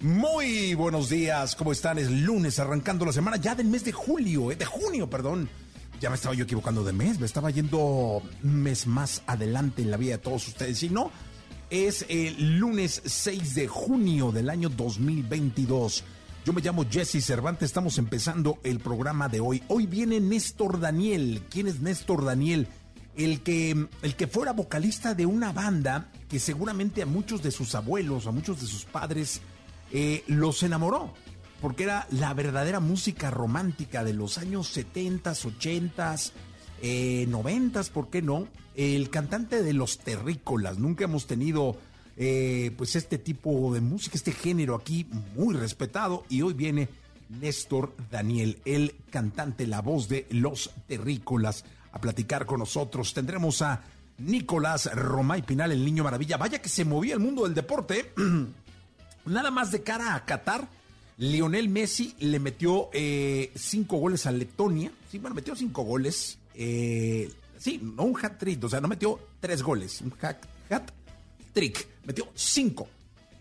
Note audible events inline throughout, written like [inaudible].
Muy buenos días, ¿cómo están? Es lunes, arrancando la semana ya del mes de julio, de junio, perdón. Ya me estaba yo equivocando de mes, me estaba yendo un mes más adelante en la vida de todos ustedes. Si no, es el lunes 6 de junio del año 2022. Yo me llamo Jesse Cervantes, estamos empezando el programa de hoy. Hoy viene Néstor Daniel. ¿Quién es Néstor Daniel? El que, el que fuera vocalista de una banda que seguramente a muchos de sus abuelos, a muchos de sus padres, eh, los enamoró porque era la verdadera música romántica de los años 70, 80, eh, 90, ¿por qué no? El cantante de los terrícolas, nunca hemos tenido eh, pues este tipo de música, este género aquí muy respetado y hoy viene Néstor Daniel, el cantante, la voz de los terrícolas, a platicar con nosotros. Tendremos a Nicolás Romay Pinal, el niño maravilla. Vaya que se movía el mundo del deporte. [clears throat] Nada más de cara a Qatar Lionel Messi le metió eh, cinco goles a Letonia. Sí, bueno, metió cinco goles. Eh, sí, no un hat trick, o sea, no metió tres goles, un hat, hat trick. Metió cinco.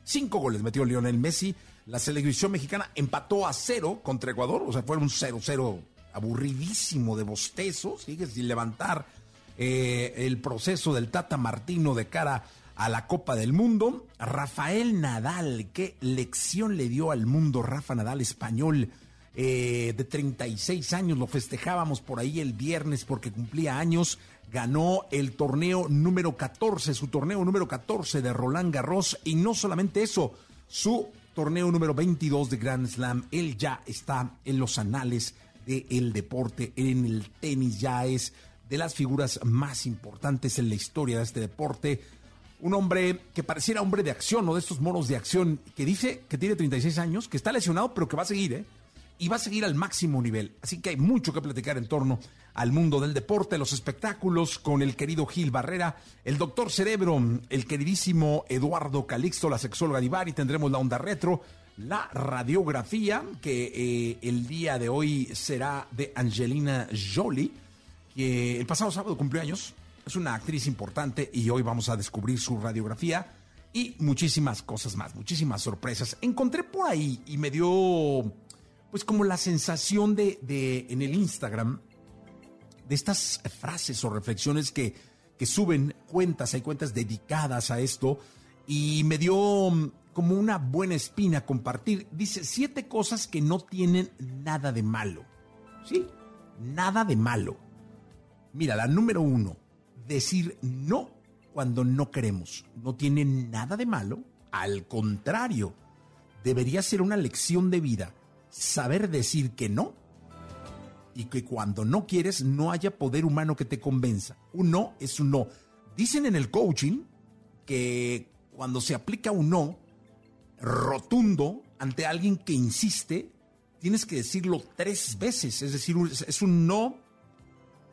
Cinco goles metió Lionel Messi. La selección mexicana empató a cero contra Ecuador, o sea, fue un 0-0 aburridísimo de bostezos, sigue sin levantar eh, el proceso del Tata Martino de cara a la Copa del Mundo. Rafael Nadal, qué lección le dio al mundo Rafa Nadal español eh, de 36 años. Lo festejábamos por ahí el viernes porque cumplía años. Ganó el torneo número 14, su torneo número 14 de Roland Garros. Y no solamente eso, su torneo número 22 de Grand Slam. Él ya está en los anales del deporte, en el tenis, ya es de las figuras más importantes en la historia de este deporte un hombre que pareciera hombre de acción, o de estos moros de acción, que dice que tiene 36 años, que está lesionado, pero que va a seguir, ¿eh? Y va a seguir al máximo nivel. Así que hay mucho que platicar en torno al mundo del deporte, los espectáculos, con el querido Gil Barrera, el doctor Cerebro, el queridísimo Eduardo Calixto, la sexóloga Divari, tendremos la onda retro, la radiografía, que eh, el día de hoy será de Angelina Jolie, que el pasado sábado cumplió años, es una actriz importante y hoy vamos a descubrir su radiografía y muchísimas cosas más, muchísimas sorpresas. Encontré por ahí y me dio pues como la sensación de, en el Instagram de estas frases o reflexiones que, que suben cuentas, hay cuentas dedicadas a esto y me dio mm, como una buena espina compartir. Dice siete cosas que no tienen nada de malo. ¿Sí? Nada de malo. Mira, la número uno, decir no cuando no queremos. No tiene nada de malo, al contrario, debería ser una lección de vida saber decir que no y que cuando no quieres no haya poder humano que te convenza. Un no es un no. Dicen en el coaching que cuando se aplica un no rotundo ante alguien que insiste, tienes que decirlo tres veces. Es decir, es un no,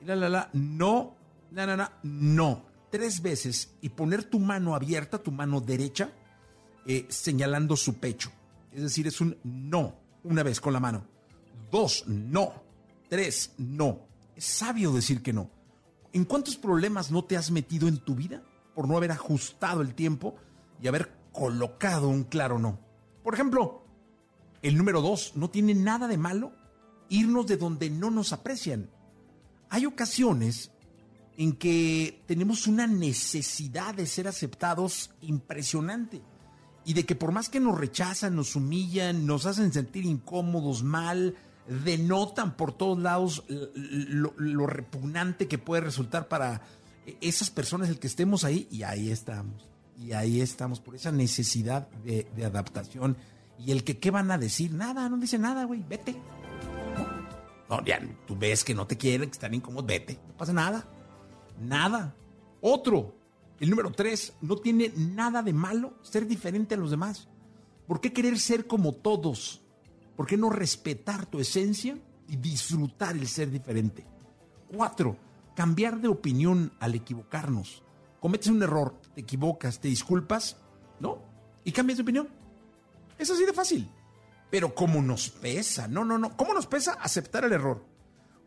la, la, la, no, no, no, no, no. Tres veces y poner tu mano abierta, tu mano derecha, eh, señalando su pecho. Es decir, es un no, una vez con la mano. Dos, no. Tres, no. Es sabio decir que no. ¿En cuántos problemas no te has metido en tu vida por no haber ajustado el tiempo y haber colocado un claro no? Por ejemplo, el número dos, no tiene nada de malo irnos de donde no nos aprecian. Hay ocasiones en que tenemos una necesidad de ser aceptados impresionante y de que por más que nos rechazan, nos humillan, nos hacen sentir incómodos, mal, denotan por todos lados lo, repugnante que puede resultar para esas personas el que estemos ahí y ahí estamos. Y ahí estamos por esa necesidad de, adaptación. Y el que, ¿qué van a decir? Nada, no dice nada, güey, vete. No, ya, tú ves que no te quieren, que están incómodos, vete. No pasa nada. Nada. Otro, el número tres, no tiene nada de malo ser diferente a los demás. ¿Por qué querer ser como todos? ¿Por qué no respetar tu esencia y disfrutar el ser diferente? Cuatro, cambiar de opinión al equivocarnos. Cometes un error, te equivocas, te disculpas, ¿no? Y cambias de opinión. Es así de fácil. Pero ¿cómo nos pesa? No, no, no. ¿Cómo nos pesa aceptar el error?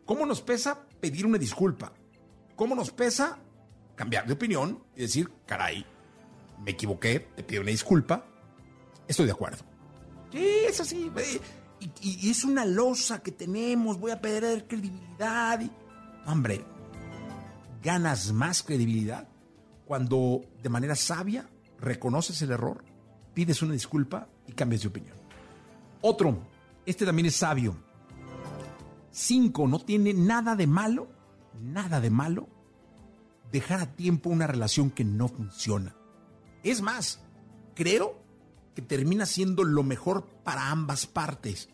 ¿Cómo nos pesa pedir una disculpa? ¿Cómo nos pesa cambiar de opinión y decir, caray, me equivoqué, te pido una disculpa, estoy de acuerdo? Sí, es así. Y, es una losa que tenemos, voy a perder credibilidad. Hombre, ganas más credibilidad cuando de manera sabia reconoces el error, pides una disculpa y cambias de opinión. Otro, este también es sabio. Cinco, no tiene nada de malo, nada de malo, dejar a tiempo una relación que no funciona. Es más, creo que termina siendo lo mejor para ambas partes,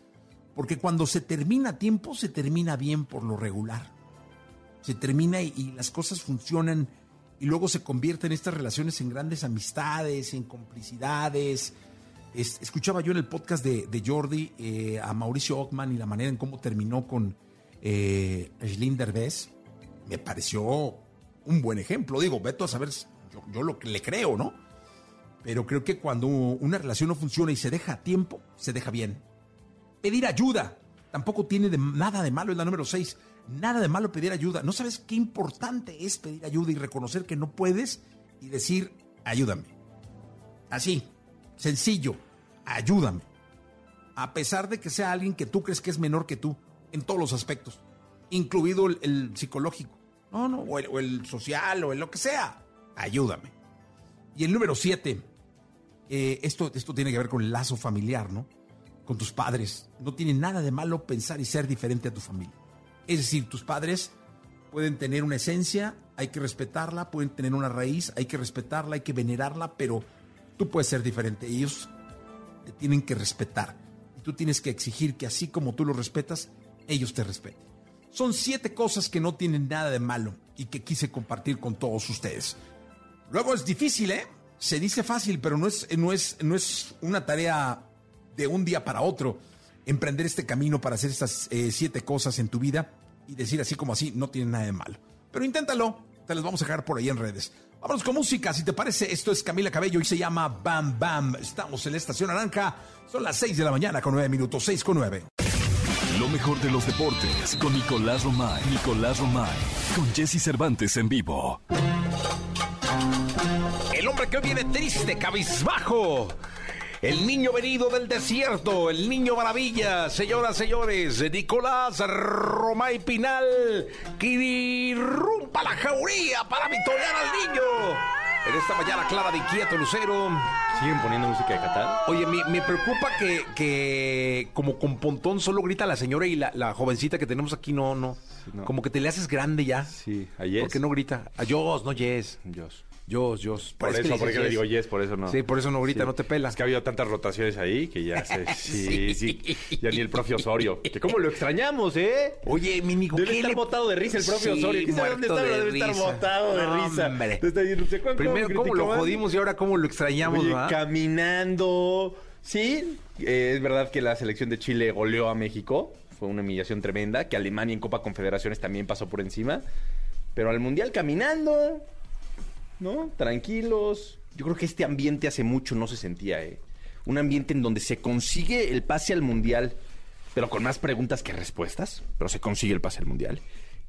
porque cuando se termina a tiempo, se termina bien por lo regular se termina y, las cosas funcionan y luego se convierten estas relaciones en grandes amistades, en complicidades. Escuchaba yo en el podcast de, Jordi eh, a Mauricio Ockman y la manera en cómo terminó con eh, Derbez. Me pareció un buen ejemplo. Digo, Beto a saber, yo, lo le creo, ¿no? Pero creo que cuando una relación no funciona y se deja a tiempo, se deja bien. Pedir ayuda tampoco tiene nada de malo, es la número 6. Nada de malo pedir ayuda. ¿No sabes qué importante es pedir ayuda y reconocer que no puedes y decir, ayúdame? Así, sencillo, ayúdame. A pesar de que sea alguien que tú crees que es menor que tú en todos los aspectos, incluido el, psicológico, no, no, o el, social o el lo que sea, ayúdame. Y el número siete, eh, esto, esto tiene que ver con el lazo familiar, ¿no? Con tus padres. No tiene nada de malo pensar y ser diferente a tu familia. Es decir, tus padres pueden tener una esencia, hay que respetarla, pueden tener una raíz, hay que respetarla, hay que venerarla, pero tú puedes ser diferente. Ellos te tienen que respetar. Y tú tienes que exigir que así como tú los respetas, ellos te respeten. Son siete cosas que no tienen nada de malo y que quise compartir con todos ustedes. Luego es difícil, ¿eh? Se dice fácil, pero no es, no es, no es una tarea de un día para otro emprender este camino para hacer estas eh, siete cosas en tu vida y decir así como así, no tiene nada de malo. Pero inténtalo, te las vamos a dejar por ahí en redes. Vámonos con música, si te parece, esto es Camila Cabello y se llama Bam Bam. Estamos en la estación naranja, son las 6 de la mañana con 9 minutos, 6 con 9. Lo mejor de los deportes con Nicolás Romay. Nicolás Romay, con Jesse Cervantes en vivo. El hombre que hoy viene triste, cabizbajo el niño venido del desierto, el niño maravilla, señoras, señores, Nicolás Romay Pinal, que irrumpa la jauría para victoriar al niño. En esta mañana clara de inquieto, Lucero. ¿Siguen poniendo música de Qatar? Oye, me, preocupa que, que, como con Pontón solo grita la señora y la, jovencita que tenemos aquí no, no, Como que te le haces grande ya. Sí, a Yes. ¿Por qué no grita? A Jos, no Yes. Jos. Yo, yo. Por, eso, porque le digo yes, por eso no. Sí, por eso no grita, no te pela. Es que ha habido tantas rotaciones ahí que ya sé. [laughs] Sí, sí. Ya ni el propio Osorio. Que cómo lo extrañamos, ¿eh? Oye, mi Nico, Debe estar botado de risa el propio Osorio. ¿Quién sabe dónde está? De Debe estar botado de risa. Hombre. Primero, ¿cómo lo jodimos y ahora cómo lo extrañamos, Oye, caminando. Sí, eh, es verdad que la selección de Chile goleó a México. Fue una humillación tremenda. Que Alemania en Copa Confederaciones también pasó por encima. Pero al Mundial caminando, ¿no? Tranquilos. Yo creo que este ambiente hace mucho no se sentía, ¿eh? Un ambiente en donde se consigue el pase al mundial, pero con más preguntas que respuestas, pero se consigue el pase al mundial.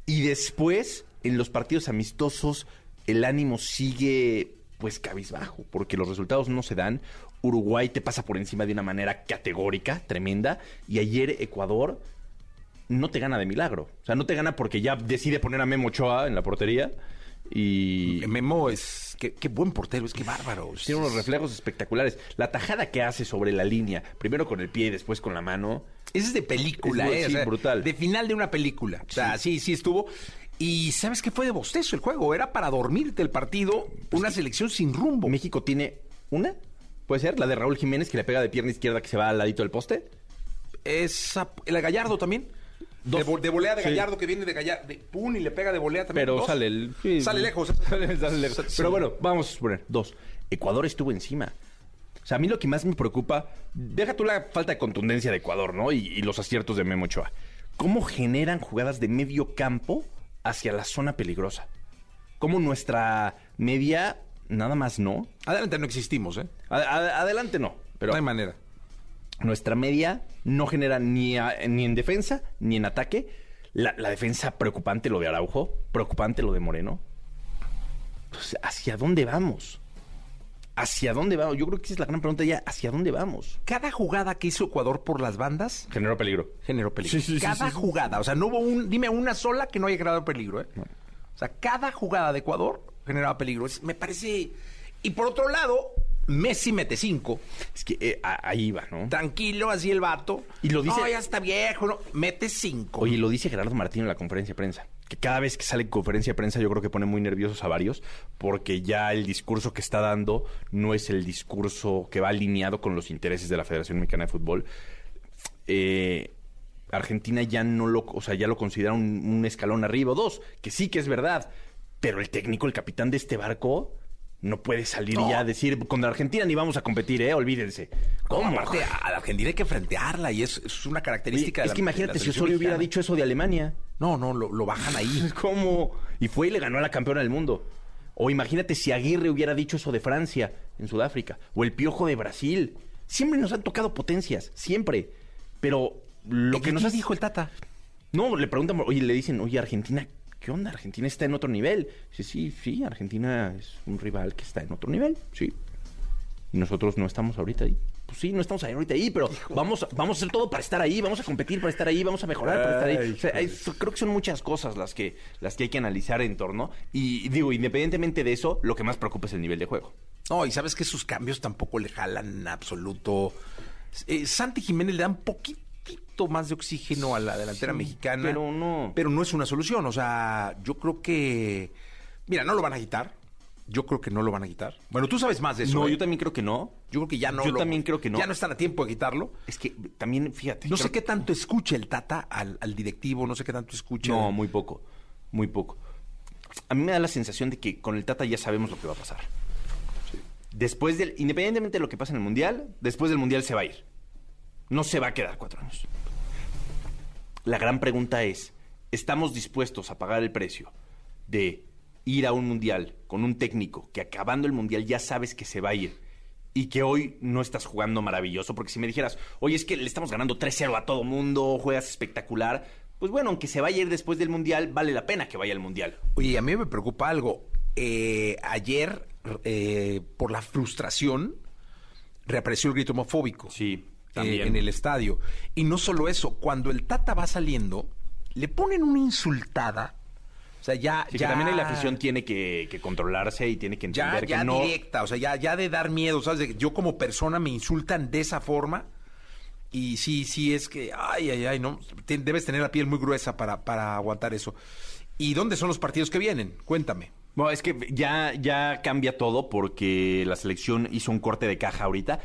Y después, en los partidos amistosos, el ánimo sigue pues cabizbajo, porque los resultados no se dan. Uruguay te pasa por encima de una manera categórica, tremenda, y ayer Ecuador no te gana de milagro. O sea, no te gana porque ya decide poner a Memo Ochoa en la portería y Memo es. Qué, buen portero, es que bárbaro. Tiene unos reflejos espectaculares. La tajada que hace sobre la línea, primero con el pie y después con la mano. Ese es de película, Es ¿eh? O sí, sea, brutal. De final de una película. O sea, sí, sí estuvo. Y ¿sabes qué fue de bostezo el juego? Era para dormirte el partido, una selección sin rumbo. México tiene una, puede ser, la de Raúl Jiménez que le pega de pierna izquierda que se va al ladito del poste. Esa, el Gallardo también. De, de volea de Sí. Gallardo que viene de Gallardo. De pum y le pega de volea también. Pero Dos. sale el. sí, Sale lejos. [laughs] Sale, sale lejos. Sí. Pero bueno, vamos a suponer. Dos. Ecuador estuvo encima. O sea, a mí lo que más me preocupa, deja tú la falta de contundencia de Ecuador, ¿no? Y, y los aciertos de Memo Ochoa. ¿Cómo generan jugadas de medio campo hacia la zona peligrosa? ¿Cómo nuestra media, nada más no? Adelante no existimos, ¿eh? Adelante no. Pero no hay manera. Nuestra media no genera ni, a- ni en defensa ni en ataque. La, la defensa preocupante lo de Araujo, preocupante lo de Moreno. Entonces, ¿hacia dónde vamos? ¿Hacia dónde vamos? Yo creo que esa es la gran pregunta ya, ¿hacia dónde vamos? Cada jugada que hizo Ecuador por las bandas Generó peligro. generó peligro. Sí, sí, sí, cada sí, sí. jugada. O sea, no hubo un. Dime una sola que no haya generado peligro, ¿eh? O sea, cada jugada de Ecuador generaba peligro. Es- me parece. Y por otro lado, Messi mete cinco. Es que eh, ahí va, ¿no? Tranquilo, así el vato. Y lo dice- No, ya está viejo, ¿no? Mete cinco. Oye, lo dice Gerardo Martín en la conferencia de prensa. Que cada vez que sale en conferencia de prensa yo creo que pone muy nerviosos a varios porque ya el discurso que está dando no es el discurso que va alineado con los intereses de la Federación Mexicana de Fútbol. Eh, Argentina ya no lo, o sea, ya lo considera un, un escalón arriba o dos, que sí que es verdad, pero el técnico, el capitán de este barco, no puede salir No. ya a decir contra Argentina ni vamos a competir, eh, olvídense. ¿Cómo? Aparte, a la Argentina hay que frentearla y es, es una característica de es la- que imagínate de la si Osorio hubiera dicho eso de Alemania. No, no, lo, lo bajan ahí. [laughs] ¿Cómo? Y fue y le ganó a la campeona del mundo. O imagínate si Aguirre hubiera dicho eso de Francia en Sudáfrica. O el Piojo de Brasil. Siempre nos han tocado potencias, siempre. Pero lo que nos ¿Qué ha dijo el Tata? No, le preguntan, oye, le dicen, oye, Argentina, ¿qué onda? Argentina está en otro nivel. Dice, sí, sí, Argentina es un rival que está en otro nivel, sí. Y nosotros no estamos ahorita ahí. Pues sí, no estamos ahí ahorita ahí, pero vamos, vamos a hacer todo para estar ahí, vamos a competir para estar ahí, vamos a mejorar para estar ahí. O sea, hay- creo que son muchas cosas las que, las que hay que analizar en torno. Y digo, independientemente de eso, lo que más preocupa es el nivel de juego. No, y sabes que sus cambios tampoco le jalan en absoluto. Eh, Santi Jiménez le da un más de oxígeno a la delantera Sí, mexicana. pero no. Pero no es una solución. O sea, yo creo que. Mira, no lo van a quitar. Yo creo que no lo van a quitar. Bueno, tú sabes más de eso. no, ¿eh? yo también creo que no. Yo creo que ya no. Yo lo- también creo que no. Ya no están a tiempo de quitarlo. Es que también, fíjate. No creo sé qué tanto escucha el Tata al, al directivo, no sé qué tanto escucha. No, muy poco, muy poco. A mí me da la sensación de que con el Tata ya sabemos lo que va a pasar. Después del, independientemente de lo que pase en el Mundial, después del Mundial se va a ir. No se va a quedar cuatro años. La gran pregunta es, ¿estamos dispuestos a pagar el precio de ir a un Mundial con un técnico que acabando el Mundial ya sabes que se va a ir y que hoy no estás jugando maravilloso? Porque si me dijeras, oye, es que le estamos ganando 3-0 a todo mundo, juegas espectacular, pues bueno, aunque se vaya a ir después del Mundial, vale la pena que vaya al Mundial. Oye, a mí me preocupa algo. Eh, ayer, eh, por la frustración, reapareció el grito homofóbico. Sí, eh, en el estadio. Y no solo eso, cuando el Tata va saliendo, le ponen una insultada. O sea, ya. Sí, que ya también la afición tiene que, que controlarse y tiene que Ya, entender ya que no... directa, o sea, ya, ya de dar miedo, ¿sabes? De que yo como persona me insultan de esa forma. Y sí, sí, es que, ay, ay, ay, no. Te- debes tener la piel muy gruesa para, para aguantar eso. ¿Y dónde son los partidos que vienen? Cuéntame. Bueno, es que ya, ya cambia todo porque la selección hizo un corte de caja ahorita.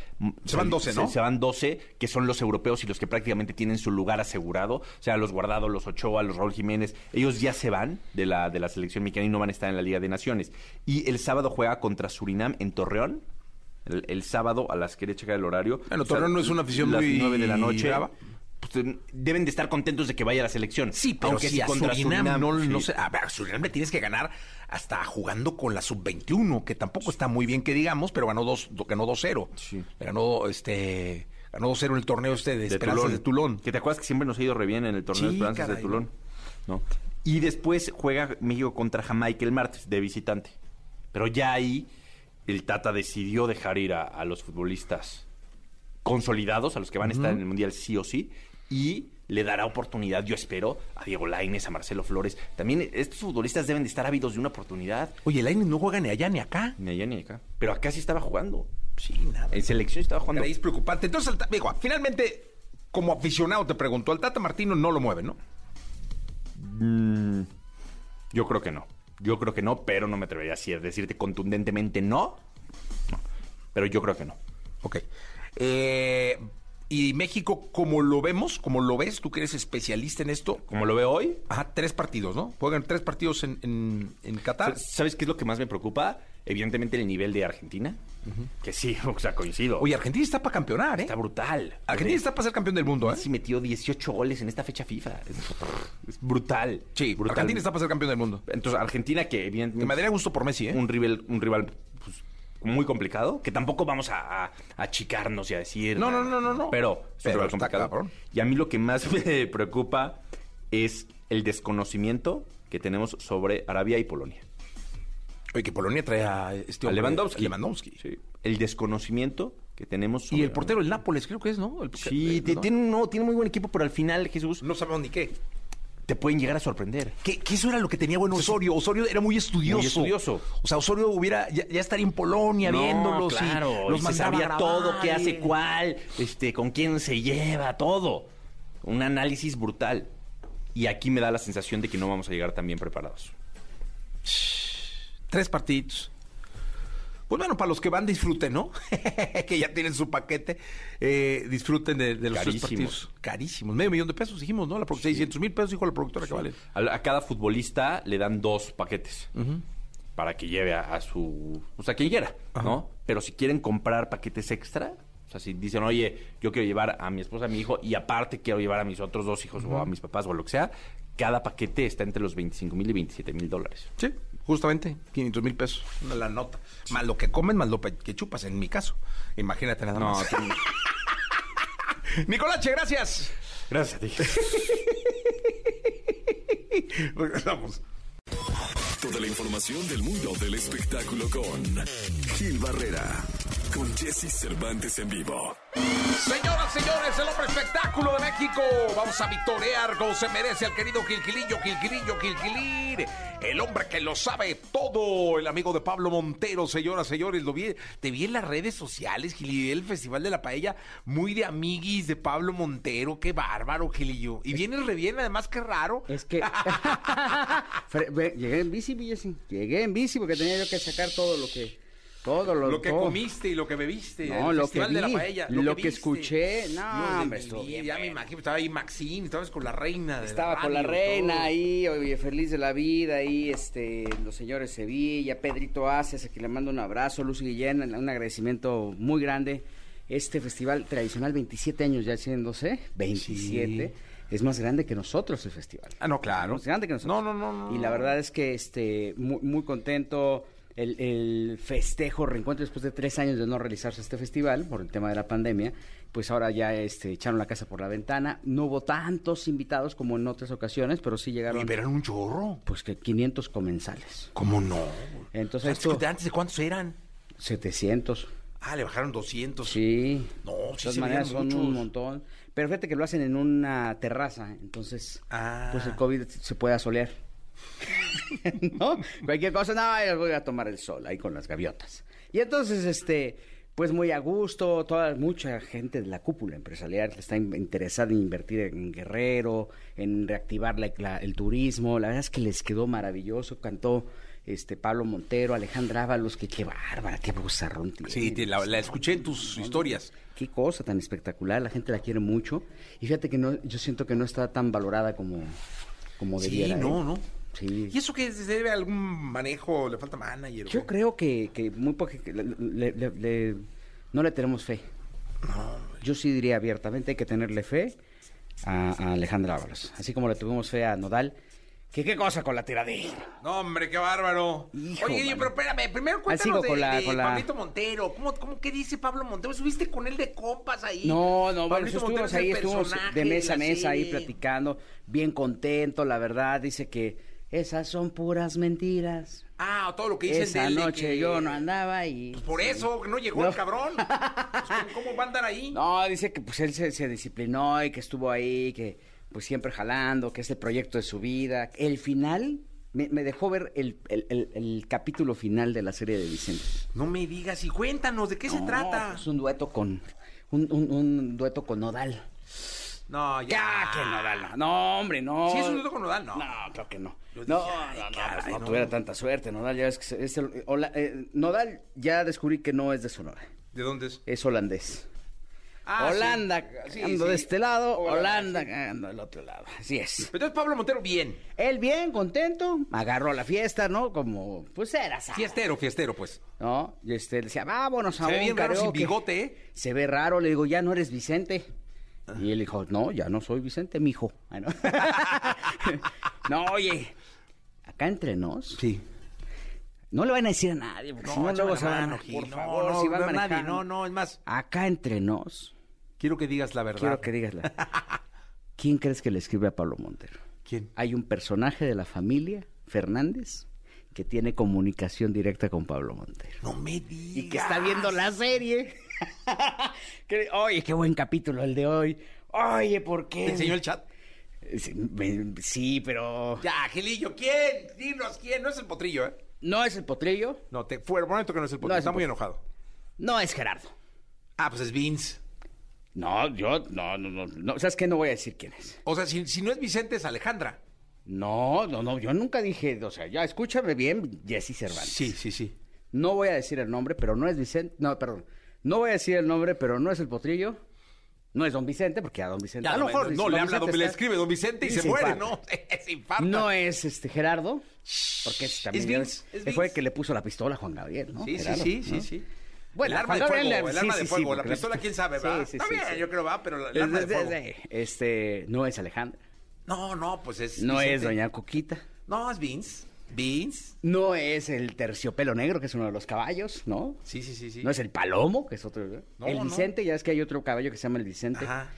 Se van 12, ¿no? Se, se van 12, que son los europeos y los que prácticamente tienen su lugar asegurado. O sea, los Guardado, los Ochoa, los Raúl Jiménez. Ellos ya se van de la, de la selección mexicana y no van a estar en la Liga de Naciones. Y el sábado juega contra Surinam en Torreón. El, el sábado a las quería checar el horario. Bueno, Torreón no es una afición las muy 9 de la noche. brava. Pues, deben de estar contentos de que vaya a la selección. Sí, pero Aunque si a contra Surinam, no, sí. no sé. A ver, a Surinam le tienes que ganar hasta jugando con la sub-21, que tampoco está muy bien que digamos, pero ganó dos, ganó 2-0. Sí. Le Ganó, este, ganó 2-0 en el torneo este de, de Esperanzas Tulón. de Tulón. Que te acuerdas que siempre nos ha ido re bien en el torneo de Esperanzas caray. de Tulón. ¿no? Y después juega México contra Jamaica el martes de visitante. Pero ya ahí el Tata decidió dejar ir a, a los futbolistas consolidados, a los que van a estar en el Mundial sí o sí, y le dará oportunidad, yo espero, a Diego Lainez, a Marcelo Flores. También estos futbolistas deben de estar ávidos de una oportunidad. Oye, el no juega ni allá ni acá. Ni allá ni acá. Pero acá sí estaba jugando. Sí, nada. En selección estaba jugando. Caray, es preocupante. Entonces, digo, finalmente, Como aficionado te pregunto, al Tata Martino no lo mueve, ¿no? Mm, yo creo que no. Yo creo que no, pero no me atrevería a decirte contundentemente no. No. Pero yo creo que no. Ok. Eh, ¿Y México, como lo vemos, como lo ves, tú que eres especialista en esto? Como lo veo hoy, Ajá, tres partidos, ¿no? Juegan tres partidos en, en, en Qatar. ¿sabes qué es lo que más me preocupa? Evidentemente el nivel de Argentina. Que sí, [laughs] o sea, coincido. Oye, Argentina está para campeonar, ¿eh? está brutal. Argentina está para ser campeón del mundo, ¿eh? Sí metió 18 goles en esta fecha FIFA. Es, es brutal. Sí, brutal. Argentina está para ser campeón del mundo. Entonces, Argentina que Que evidentemente... me daría gusto por Messi, ¿eh? un rival, un rival muy complicado, que tampoco vamos a, achicarnos y a decir... No, no, no, no, no. Pero es Pero complicado. Y a mí lo que más [laughs] me preocupa es el desconocimiento que tenemos sobre Arabia y Polonia. Oye, que Polonia trae a este A hombre, Lewandowski. a Lewandowski. Sí. El desconocimiento que tenemos sobre Y el portero, el Nápoles, creo que es, ¿no? El- Sí, ti- ¿no? tiene, un- no, tiene muy buen equipo, pero al final, Jesús, No sabemos ni qué. Te pueden llegar a sorprender. Que, que eso era lo que tenía bueno Osorio. Osorio era muy estudioso. Muy estudioso. O sea, Osorio hubiera ya, ya estaría en Polonia viéndolos. y los y se sabía grabar todo, qué hace cuál, este, con quién se lleva, todo. Un análisis brutal. Y aquí me da la sensación de que no vamos a llegar tan bien preparados. Tres partidos. Pues bueno, para los que van, disfruten, ¿no? [laughs] que ya tienen su paquete. eh, disfruten de, de los tres Carísimos. partidos. Carísimos. Medio millón de pesos, dijimos, ¿no? La pro- 600 mil pesos, dijo la productora que vale. A, a cada futbolista le dan dos paquetes para que lleve a, a su... O sea, quien quiera, ¿no? Pero si quieren comprar paquetes extra, o sea, si dicen, oye, yo quiero llevar a mi esposa, a mi hijo, y aparte quiero llevar a mis otros dos hijos o a mis papás o lo que sea, cada paquete está entre los 25 mil y 27 mil dólares. Sí, justamente, 500 mil pesos. La nota. Más lo que comen, más lo que chupas, en mi caso. Imagínate nada No, más. [laughs] Nicolache, gracias. gracias a ti. [laughs] Regresamos. Toda la información del mundo del espectáculo con Gil Barrera, con Jesse Cervantes en vivo. Señoras, señores, el hombre espectáculo de México. Vamos a victorear como se merece al querido Gilquilillo, Gilquilillo, Gilquilir. El hombre que lo sabe todo. El amigo de Pablo Montero, señoras, señores. Lo vi, te vi en las redes sociales, Gilillo, el Festival de la Paella. Muy de amiguis de Pablo Montero. Qué bárbaro, Gilillo. Y vienes re bien, además, qué raro. Es que [laughs] llegué en bici, Jessy. Llegué en bici porque tenía yo que sacar todo lo que todo lo, Lo que todo. comiste y lo que bebiste. No, el lo Festival que de la vi, Paella. lo que escuché, no, hombre, estuvo bien Ya me imagino, estaba ahí Maxine, estabas con la reina. de Estaba con la reina todo. ahí, oye, feliz de la vida ahí, este, los señores Sevilla, Pedrito Aces, a quien le mando un abrazo, Lucy Guillén, un agradecimiento muy grande. Este festival tradicional, 27 años ya haciéndose, 27, es más grande que nosotros el festival. Ah, no, claro. Más grande que nosotros. No, no, no, no. Y la verdad es que este muy, muy contento. El, el festejo, reencuentro después de tres años de no realizarse este festival por el tema de la pandemia, pues ahora ya este, echaron la casa por la ventana. No hubo tantos invitados como en otras ocasiones, pero sí llegaron Y verán un chorro. pues que 500 comensales. ¿Cómo no? Entonces ¿Sabes esto, que ¿Antes de cuántos eran? 700. Ah, le bajaron 200. Sí. No, de sí todas se maneras son un montón. Pero fíjate que lo hacen en una terraza, entonces Ah. pues el COVID se puede asolear. [laughs] ¿No? Cualquier cosa, no, voy a tomar el sol ahí con las gaviotas. Y entonces, este, pues muy a gusto, toda, mucha gente de la cúpula empresarial está in- interesada en invertir en Guerrero, en reactivar la- la- el turismo. La verdad es que les quedó maravilloso. Cantó este Pablo Montero, Alejandra Ábalos, que qué bárbara, qué bozarrón tiene. Sí, te- la, la escuché en tus historias. Qué cosa tan espectacular, la gente la quiere mucho. Y fíjate que no, yo siento que no está tan valorada como, como Sí, debiera. ¿eh? no, no. Sí. ¿Y eso que se debe a algún manejo? ¿Le falta manager? Yo qué? creo que, que muy poca, que le- le- le- le- no le tenemos fe. Yo sí diría abiertamente hay que tenerle fe a, a Alejandra Ábalos. Así como le tuvimos fe a Nodal. Que qué cosa con la tiradera. No, hombre, qué bárbaro. Hijo, Oye, pero espérame, primero cuéntanos sigo de, con la- de con la- Pablito Montero. ¿Cómo, cómo, ¿Qué dice Pablo Montero? ¿Subiste con él de compas ahí? No, no, bueno, Pablito estuvimos Montero es el ahí, estuvimos de mesa a mesa ahí platicando, bien contento, la verdad, dice que esas son puras mentiras. Ah, todo lo que dicen Esa de él de noche que- yo no andaba y... Pues por eso, que no llegó No. el cabrón. [laughs] Pues, ¿cómo, va a andar ahí? No, dice que pues él se, se disciplinó y que estuvo ahí, que pues siempre jalando, que es el proyecto de su vida. El final, me, me dejó ver el, el- el- el capítulo final de la serie de Vicente. No me digas y cuéntanos, ¿de qué se trata? Es un dueto con, un, un- un dueto con Nodal. No, Ya, ya. que Nodal, no. No, hombre, no. ¿Sí es un dueto con Nodal? No. No, creo que no. No, ay, no, no, caray, pues no no. tuviera tanta suerte. Nodal ya es que se- es el- hola- eh, Nodal ya descubrí que no es de Sonora. ¿De dónde es? Es holandés. Ah. Holanda Sí, sí. de este lado, Holanda, cagando del otro lado. Así es. Entonces Pablo Montero, bien. Él bien, contento, agarró la fiesta, ¿no? Como, pues era sábado, Fiestero, fiestero, pues. ¿no? Y este, decía, vámonos a Se ve un bien raro sin karaoke". bigote, ¿eh? Se ve raro, le digo, ya no eres Vicente. Y él dijo, no, ya no soy Vicente, mijo. Ah, ¿no? [laughs] no, oye, acá entre nos, Sí. no le van a decir a nadie, porque si no luego se van a... Por favor, si van no, nadie, manejando. no, no, es más. Acá entre nos, Quiero que digas la verdad. quiero que digas la... [laughs] ¿Quién crees que le escribe a Pablo Montero? ¿Quién? Hay un personaje de la familia, Fernández, que tiene comunicación directa con Pablo Montero. No me digas. Y que está viendo la serie. [laughs] Oye, qué buen capítulo el de hoy. Oye, ¿por qué? ¿Te enseñó el chat? Sí, pero... Ya, Angelillo, ¿quién? Dinos quién. No es el potrillo, ¿eh? No es el potrillo, No, te fue el momento que no es el potrillo. No es está el muy enojado. no es Gerardo. Ah, pues es Vince. No, yo, no, no, no, no. ¿Sabes qué? No voy a decir quién es. O sea, si, si no es Vicente, es Alejandra. No, no, no, yo nunca dije, o sea, ya escúchame bien, Jesse Cervantes. Sí, sí, sí. No voy a decir el nombre, pero no es Vicente, no, perdón. No voy a decir el nombre, pero no es el potrillo. No es don Vicente, porque a don Vicente. Ya, a lo no, mejor, no, si le habla, don, le escribe don Vicente y Sí, se se muere, infarta. ¿no? [laughs] Se infarta. No es este Gerardo, porque es también Es Vince, es fue el Vince. que le puso la pistola a Juan Gabriel, ¿no? Sí, sí, Gerardo, sí, sí, ¿no? sí. Bueno, el arma de fuego, el sí, arma sí, de sí, fuego, la porque pistola, quién sabe, Sí, ¿verdad? sí, Está sí, bien, sí. yo creo, va, pero el Es- arma de es- fuego. es- Este, no es Alejandra, No, no, pues es no Vicente. es Doña Coquita, No, es Vince. Vince. no es el terciopelo negro, que es uno de los caballos, ¿no? Sí, sí, sí, sí. No es el palomo, que es otro. el no. Vicente, ya es que hay otro caballo que se llama el Vicente. Ajá.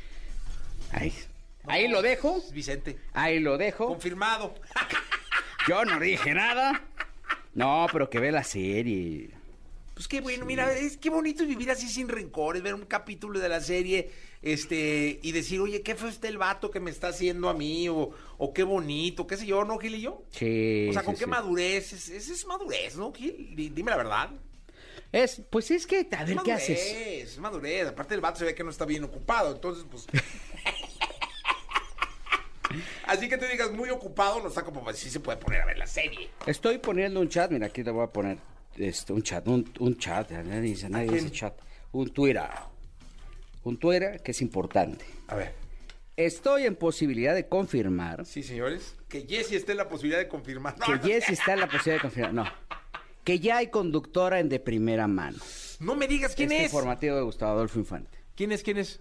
Ahí, ahí lo dejo, Vicente. ahí lo dejo. Confirmado. Yo no dije nada. No, pero que ve la serie. Pues qué bueno, mira, es qué bonito es vivir así sin rencores, ver un capítulo de la serie, este, y decir, oye, qué fue este el vato que me está haciendo a mí, o, o qué bonito, qué sé yo, ¿no, Gil y yo? Sí. O sea, sí, con qué sí. madurez, es, es, es madurez, ¿no, Gil? Di- Dime la verdad. Es, pues es que, a ver, es ¿qué madurez, haces? Es madurez, aparte el vato se ve que no está bien ocupado, entonces, pues... [laughs] Así que te digas muy ocupado, no está como, pues sí se puede poner a ver la serie. Estoy poniendo un chat, mira, aquí te voy a poner este, un chat, un, un chat, nadie dice, nadie dice chat. Un Twitter. Un Twitter que es importante. A ver. Estoy en posibilidad de confirmar Sí, señores. Que Jesse esté en la posibilidad de confirmar. [laughs] No, que no, Jess está en la posibilidad de confirmar. No. Que ya hay conductora en de primera mano. No me digas quién este es. informativo de Gustavo Adolfo Infante. ¿Quién es? ¿Quién es?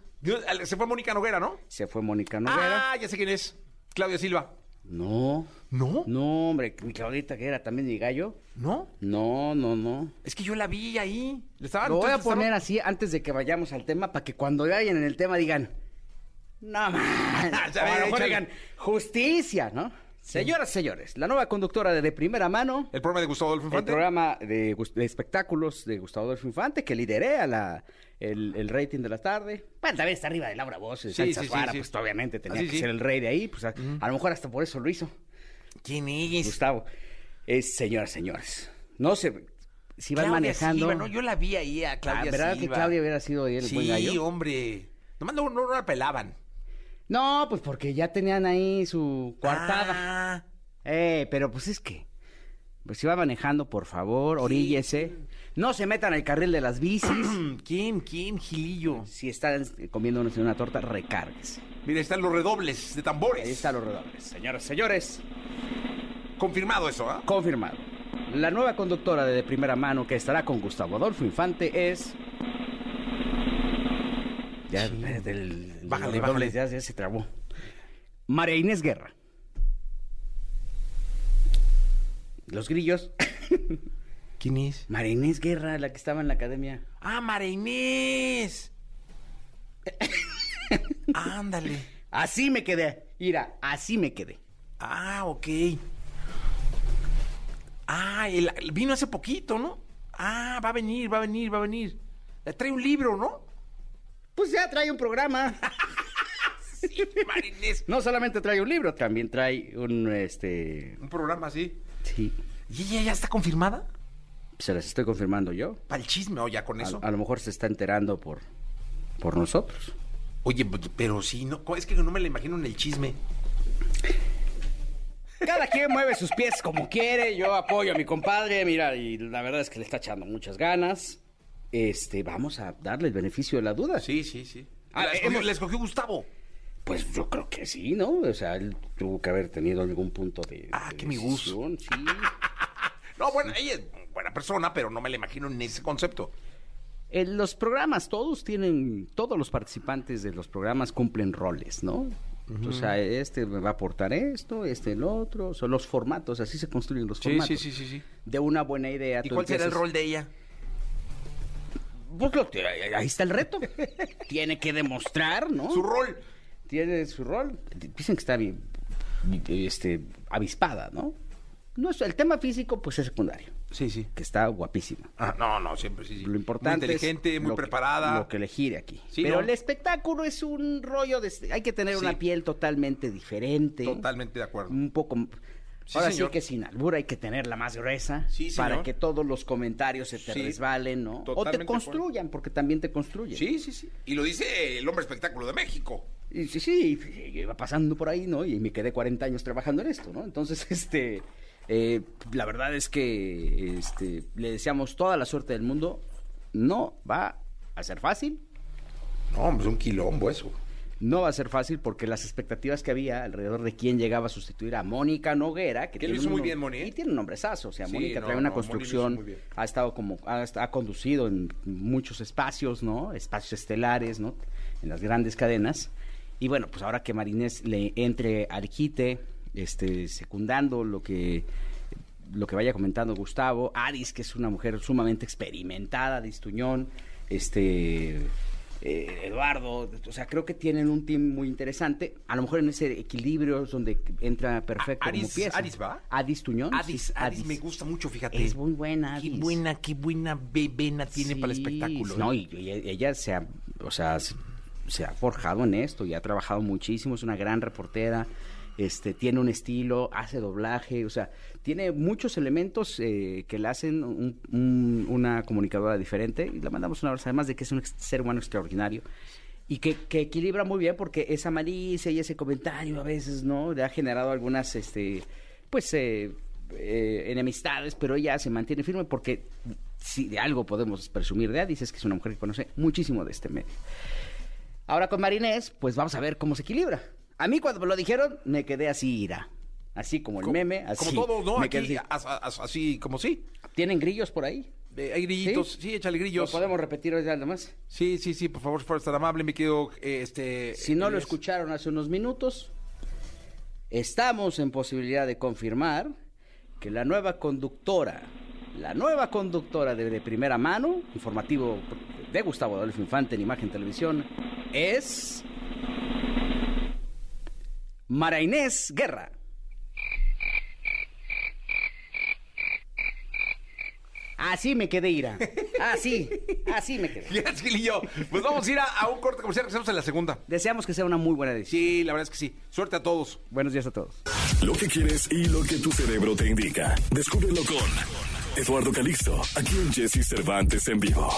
Se fue Mónica Noguera, ¿no? Se fue Mónica Noguera. Ah, ya sé quién es. Claudia Silva. No. ¿No? No, hombre, mi Claudita que era también mi gallo. ¿No? No, no, no. Es que yo la vi ahí. Le estaban, Lo voy a poner así antes de que vayamos al tema para que cuando vayan en el tema digan, no [laughs] man, [laughs] o a lo mejor digan, justicia, ¿no? Señoras, señores, la nueva conductora de, de primera mano, El programa de Gustavo Adolfo el Infante. programa de, espectáculos de Gustavo Adolfo Infante, que liderea la, el, el rating de la tarde. Bueno, también está arriba de Laura Bosch, de Sí, Sánchez sí, sí, sí. pues obviamente tenía Ah, sí, que sí. ser el rey de ahí, pues a, a lo mejor hasta por eso lo hizo. ¿Quién es? Gustavo. Es, señoras, señores, no sé, si van Claudia manejando... Silva, ¿no? Yo la vi ahí a Ah, Claudia ¿Verdad Silva. que Claudia hubiera sido ahí el sí, buen gallo? hombre. Nomás no, no, no la pelaban. No, pues porque ya tenían ahí su coartada. Ah, Eh, pero pues es que. Pues si va manejando, por favor, oríllese. No se metan al carril de las bicis. [clears throat] ¿Quién? ¿Quién? Gilillo. si están comiéndonos una torta, recárguese. Mira, están los redobles de tambores. Ahí están los redobles. Señoras, señores, Confirmado eso, ¿ah? confirmado. La nueva conductora de, de primera mano que estará con Gustavo Adolfo Infante es. Ya, eh, del, del- de Bájale, los redobles, bájale. ya, ya se trabó. María Inés Guerra. Los grillos. [laughs] ¿Quién es? María Inés Guerra, la que estaba en la academia. Ah, Mara Inés. [laughs] Ándale. Así me quedé. Mira, así me quedé. Ah, ok. Ah, el- vino hace poquito, ¿no? Ah, va a venir, va a venir, va a venir. Le trae un libro, ¿no? Pues ya trae un programa. [laughs] Sí, Mara Inés. No solamente trae un libro, también trae un, este... Un programa así. Sí, ¿Y ella ya está confirmada? Se las estoy confirmando yo. Para el chisme o ya con eso. A, a lo mejor se está enterando por, por nosotros. Oye, pues, pero sí, no, es que no me la imagino en el chisme. Cada quien mueve sus pies como quiere. Yo apoyo a mi compadre, mira, y la verdad es que le está echando muchas ganas. Este, vamos a darle el beneficio de la duda. Sí, sí, sí. Ah, la, escogió, hemos- la escogió Gustavo. Pues yo creo que sí, ¿no? O sea, él tuvo que haber tenido algún punto de. Ah, de qué mi gusto. Sí. [laughs] No, bueno, ella buena persona, pero no me la imagino en ese concepto. En los programas, todos tienen, todos los participantes de los programas cumplen roles, ¿no? O sea, este me va a aportar esto, este el otro, son los formatos, así se construyen los formatos. sí, sí. De una buena idea. ¿Y cuál será el rol de ella? Pues lo ahí está el reto. [laughs] Tiene que demostrar, ¿no? Su rol. Tiene su rol. Dicen que está bien, este, avispada, ¿no? No es, el tema físico, pues es secundario, Sí, sí. que está guapísima. Ah, no, no, siempre sí, sí. Lo importante Muy inteligente, es muy lo que- preparada. lo que le gire aquí. Sí, Pero ¿no? el espectáculo es un rollo de... Hay que tener Sí. una piel totalmente diferente. Totalmente de acuerdo. Un poco... Sí, Ahora señor. sí que sin albura hay que tenerla más gruesa Sí, para que todos los comentarios se te Sí. resbalen, ¿no? O te construyan, porque también te construyen. Sí, sí, sí. Y lo dice el hombre espectáculo de México. Y sí, sí, yo iba pasando por ahí, ¿no? Y me quedé 40 años trabajando en esto, ¿no? Entonces, [laughs] este, eh, la verdad es que este, le deseamos toda la suerte del mundo. No va a ser fácil, No, pues un quilombo eso. no va a ser fácil porque las expectativas que había alrededor de quién llegaba a sustituir a Mónica Noguera, que, Que lo tiene hizo un muy bien, Moni, ¿eh? Y tiene un nombrezazo, o sea, Sí, Mónica no, trae una no, construcción, ha estado como, ha, ha conducido en muchos espacios, ¿no? Espacios estelares, ¿no? En las grandes cadenas. Y bueno, pues ahora que Marinés le entre al quite, este, secundando lo que lo que vaya comentando Gustavo, Aris, que es una mujer sumamente experimentada, Distuñón, este eh, Eduardo, o sea, creo que tienen un team muy interesante. A lo mejor en ese equilibrio es donde entra perfecto como Aris- pieza. Aris, ¿va? Adis Tuñón. Adis, sí, Adis, me gusta mucho, fíjate. Es muy buena, Qué Adis. buena, qué buena vena tiene para el espectáculo. No, ¿eh? y, y ella se ha, o sea, se, se ha forjado en esto y ha trabajado muchísimo, es una gran reportera, este, tiene un estilo, hace doblaje, o sea, tiene muchos elementos eh, que le hacen un- un- una comunicadora diferente y la mandamos un abrazo, además de que es un ser humano extraordinario. Y que, equilibra muy bien porque esa malicia y ese comentario a veces, ¿no? Le ha generado algunas, este, pues, eh, eh, enemistades, pero ella se mantiene firme porque si de algo podemos presumir de Adis es que es una mujer que conoce muchísimo de este medio. Ahora con Marinés, pues vamos a ver cómo se equilibra. A mí cuando me lo dijeron, me quedé así, ira. Así como el Como- meme, así. Como todos, ¿no? me Aquí, así. as- as- así como sí. ¿Tienen grillos por ahí? Eh, hay grillitos. ¿Sí? ¿Sí? échale ¿Lo grillos. podemos repetir hoy nada más? Sí, sí, sí, por favor, fueras tan amable, me quedo, eh, este... Si no lo escucharon hace unos minutos, estamos en posibilidad de confirmar que la nueva conductora, la nueva conductora de, de primera mano, informativo de Gustavo Adolfo Infante en Imagen Televisión, es Mara Inés Guerra. Así me quedé, Ira. Así, así me quedé. Gracias, Gilillo. Pues vamos a ir a, a un corte comercial que hacemos en la segunda. Deseamos que sea una muy buena edición. Sí, la verdad es que sí. Suerte a todos. Buenos días a todos. Lo que quieres y lo que tu cerebro te indica. Descúbrelo con Eduardo Calixto, aquí en Jesse Cervantes en vivo.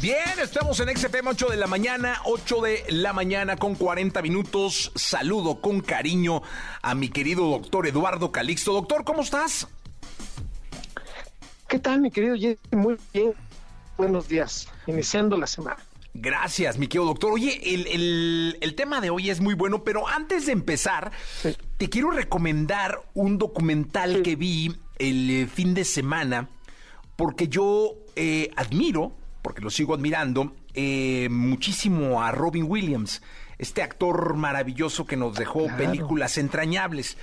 Bien, estamos en XFM 8 de la mañana, 8 de la mañana con 40 minutos. Saludo con cariño a mi querido doctor Eduardo Calixto. Doctor, ¿cómo estás? ¿Qué tal, mi querido Jesse? Muy bien. Buenos días. Iniciando la semana. Gracias, mi querido doctor. Oye, el, el- el tema de hoy es muy bueno, pero antes de empezar, Sí. te quiero recomendar un documental que vi el eh, fin de semana, porque yo eh, admiro, porque lo sigo admirando, eh, muchísimo a Robin Williams, este actor maravilloso que nos dejó Claro. películas entrañables.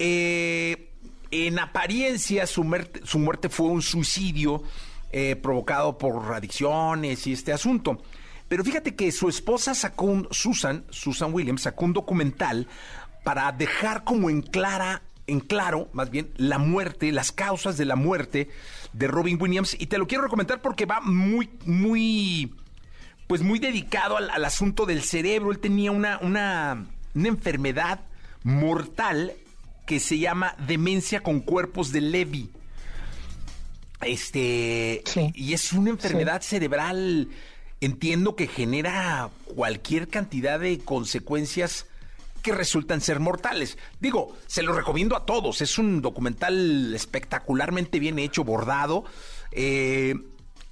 Eh, en apariencia, su muerte, su muerte fue un suicidio eh, provocado por adicciones y este asunto. Pero fíjate que su esposa sacó un, Susan, Susan Williams, sacó un documental para dejar como en clara, en claro, más bien, la muerte, las causas de la muerte de Robin Williams. Y te lo quiero recomendar porque va muy, muy, pues muy dedicado al, al asunto del cerebro. Él tenía una, una, una enfermedad mortal que se llama demencia con cuerpos de Levy. Este, Sí. y es una enfermedad cerebral, entiendo que genera cualquier cantidad de consecuencias que resultan ser mortales. Digo, se lo recomiendo a todos, es un documental espectacularmente bien hecho, bordado, eh,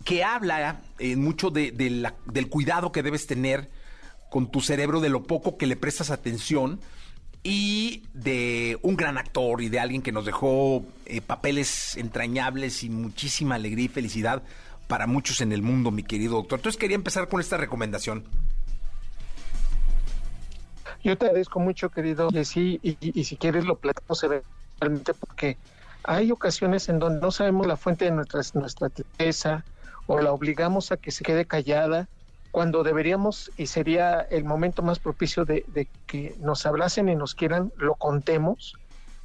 que habla eh, mucho de, la- del cuidado que debes tener con tu cerebro, de lo poco que le prestas atención y de un gran actor y de alguien que nos dejó eh, papeles entrañables y muchísima alegría y felicidad para muchos en el mundo, mi querido doctor. Entonces quería empezar con esta recomendación. Yo te agradezco mucho, querido Jesse, y, y- si quieres lo platicamos eventualmente porque hay ocasiones en donde no sabemos la fuente de nuestra, nuestra tristeza o la obligamos a que se quede callada cuando deberíamos y sería el momento más propicio de, que nos abracen y nos quieran, lo contemos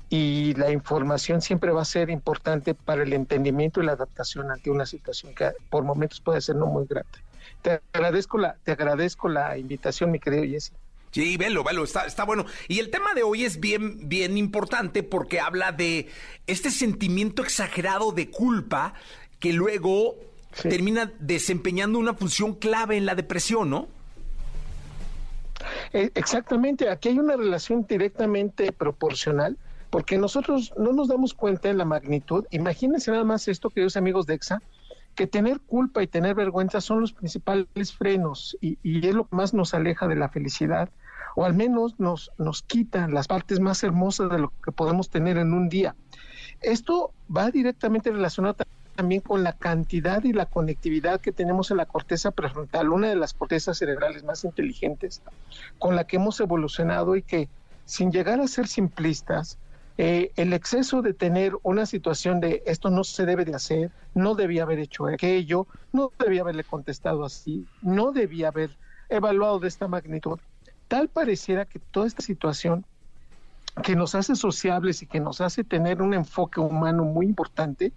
y la información siempre va a ser importante para el entendimiento y la adaptación ante una situación que por momentos puede ser no muy grata. Te agradezco la, te agradezco la invitación, mi querido Jesse. Sí, velo, velo, está, está bueno. Y el tema de hoy es bien, bien importante porque habla de este sentimiento exagerado de culpa que luego Sí. termina desempeñando una función clave en la depresión, ¿no? Eh, Exactamente, aquí hay una relación directamente proporcional, porque nosotros no nos damos cuenta de la magnitud. Imagínense nada más esto, queridos amigos de EXA, que tener culpa y tener vergüenza son los principales frenos y, y es lo que más nos aleja de la felicidad, o al menos nos, nos las partes más hermosas de lo que podemos tener en un día. Esto va directamente relacionado también con la cantidad y la conectividad que tenemos en la corteza prefrontal, una de las cortezas cerebrales más inteligentes con la que hemos evolucionado y que sin llegar a ser simplistas, eh, el exceso de tener una situación de esto no se debe de hacer, no debía haber hecho aquello, no debía haberle contestado así, no debía haber evaluado de esta magnitud, tal pareciera que toda esta situación que nos hace sociables y que nos hace tener un enfoque humano muy importante,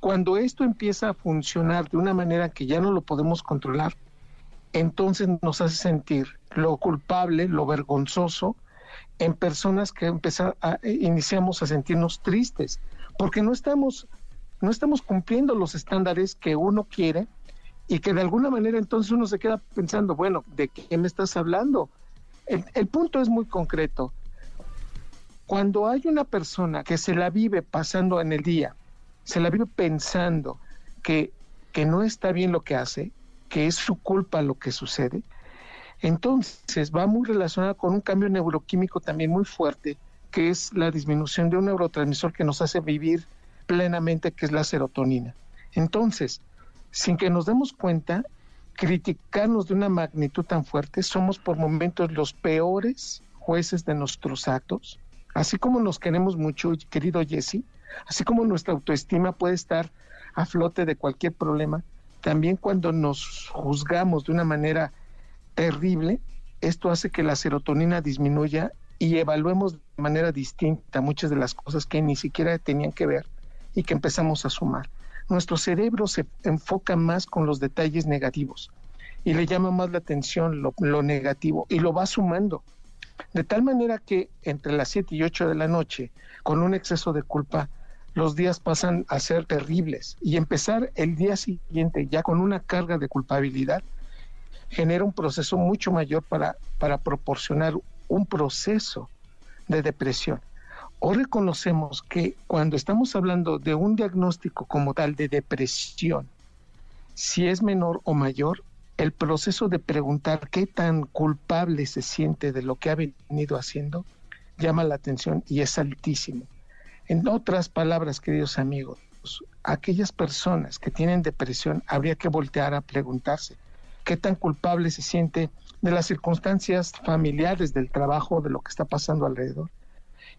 cuando esto empieza a funcionar de una manera que ya no lo podemos controlar, entonces nos hace sentir lo culpable, lo vergonzoso en personas que empezar a, eh, iniciamos a sentirnos tristes, porque no estamos, no estamos cumpliendo los estándares que uno quiere y que de alguna manera entonces uno se queda pensando, bueno, ¿de qué me estás hablando? El, punto es muy concreto. Cuando hay una persona que se la vive pasando en el día, se la vive pensando que, que no está bien lo que hace, que es su culpa lo que sucede, entonces va muy relacionada con un cambio neuroquímico también muy fuerte, que es la disminución de un neurotransmisor que nos hace vivir plenamente, que es la serotonina. Entonces, sin que nos demos cuenta, criticarnos de una magnitud tan fuerte, somos por momentos los peores jueces de nuestros actos, así como nos queremos mucho, querido Jesse, así como nuestra autoestima puede estar a flote de cualquier problema, también cuando nos juzgamos de una manera terrible, esto hace que la serotonina disminuya y evaluemos de manera distinta muchas de las cosas que ni siquiera tenían que ver y que empezamos a sumar. Nuestro cerebro se enfoca más con los detalles negativos y le llama más la atención lo, negativo y lo va sumando. De tal manera que entre las 7 y 8 de la noche, con un exceso de culpa, los días pasan a ser terribles y empezar el día siguiente ya con una carga de culpabilidad genera un proceso mucho mayor para, para proporcionar un proceso de depresión. Hoy reconocemos que cuando estamos hablando de un diagnóstico como tal de depresión, si es menor o mayor, el proceso de preguntar qué tan culpable se siente de lo que ha venido haciendo llama la atención y es altísimo. En otras palabras, queridos amigos, aquellas personas que tienen depresión habría que voltear a preguntarse qué tan culpable se siente de las circunstancias familiares, del trabajo, de lo que está pasando alrededor.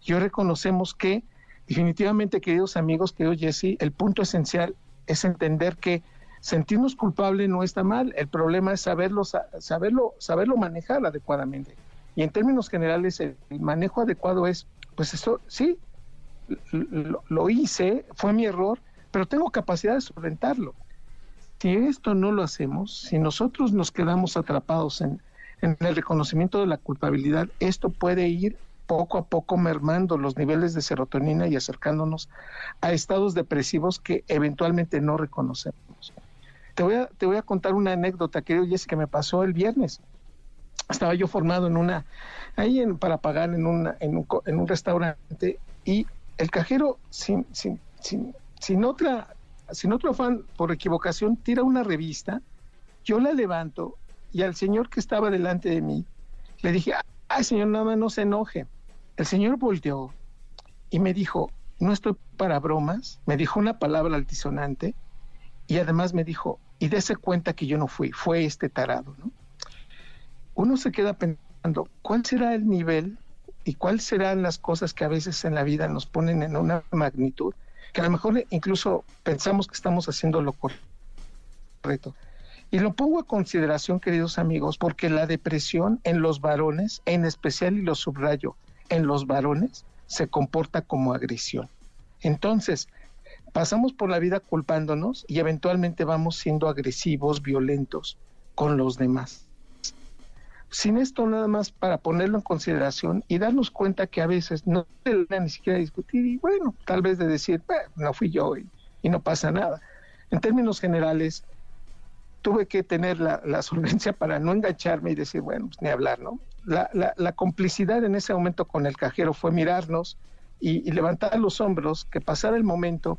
Y reconocemos que definitivamente, queridos amigos, querido Jesse, el punto esencial es entender que sentirnos culpables no está mal, el problema es saberlo, saberlo, saberlo manejar adecuadamente. Y en términos generales, el, manejo adecuado es, pues esto, sí, lo, hice, fue mi error, pero tengo capacidad de solventarlo. Si esto no lo hacemos, si nosotros nos quedamos atrapados en el reconocimiento de la culpabilidad, esto puede ir poco a poco mermando los niveles de serotonina y acercándonos a estados depresivos que eventualmente no reconocemos. Te voy a, te voy a contar una anécdota, querido Jesse, que me pasó el viernes. Estaba yo formado en una, ahí en, para pagar en, una, en, un, en un restaurante y el cajero sin, sin, sin, sin, otra, sin otro afán, por equivocación, tira una revista, yo la levanto y al señor que estaba delante de mí le dije, ay señor, nada más no se enoje. El señor volteó y me dijo, no estoy para bromas, me dijo una palabra altisonante y además me dijo, y dése cuenta que yo no fui, fue este tarado, ¿no? Uno se queda pensando, ¿cuál será el nivel y cuáles serán las cosas que a veces en la vida nos ponen en una magnitud que a lo mejor incluso pensamos que estamos haciendo lo correcto? Y lo pongo a consideración, queridos amigos, porque la depresión en los varones, en especial y lo subrayo, en los varones, se comporta como agresión. Entonces, pasamos por la vida culpándonos y eventualmente vamos siendo agresivos, violentos con los demás. Sin esto nada más para ponerlo en consideración y darnos cuenta que a veces no se ni siquiera discutir y bueno, tal vez de decir, no fui yo y, y no pasa nada. En términos generales, tuve que tener la, la, solvencia [laughs] para no engancharme y decir, bueno, pues ni hablar, ¿no? La, la, la complicidad en ese momento con el cajero fue mirarnos y, levantar los hombros, que pasara el momento,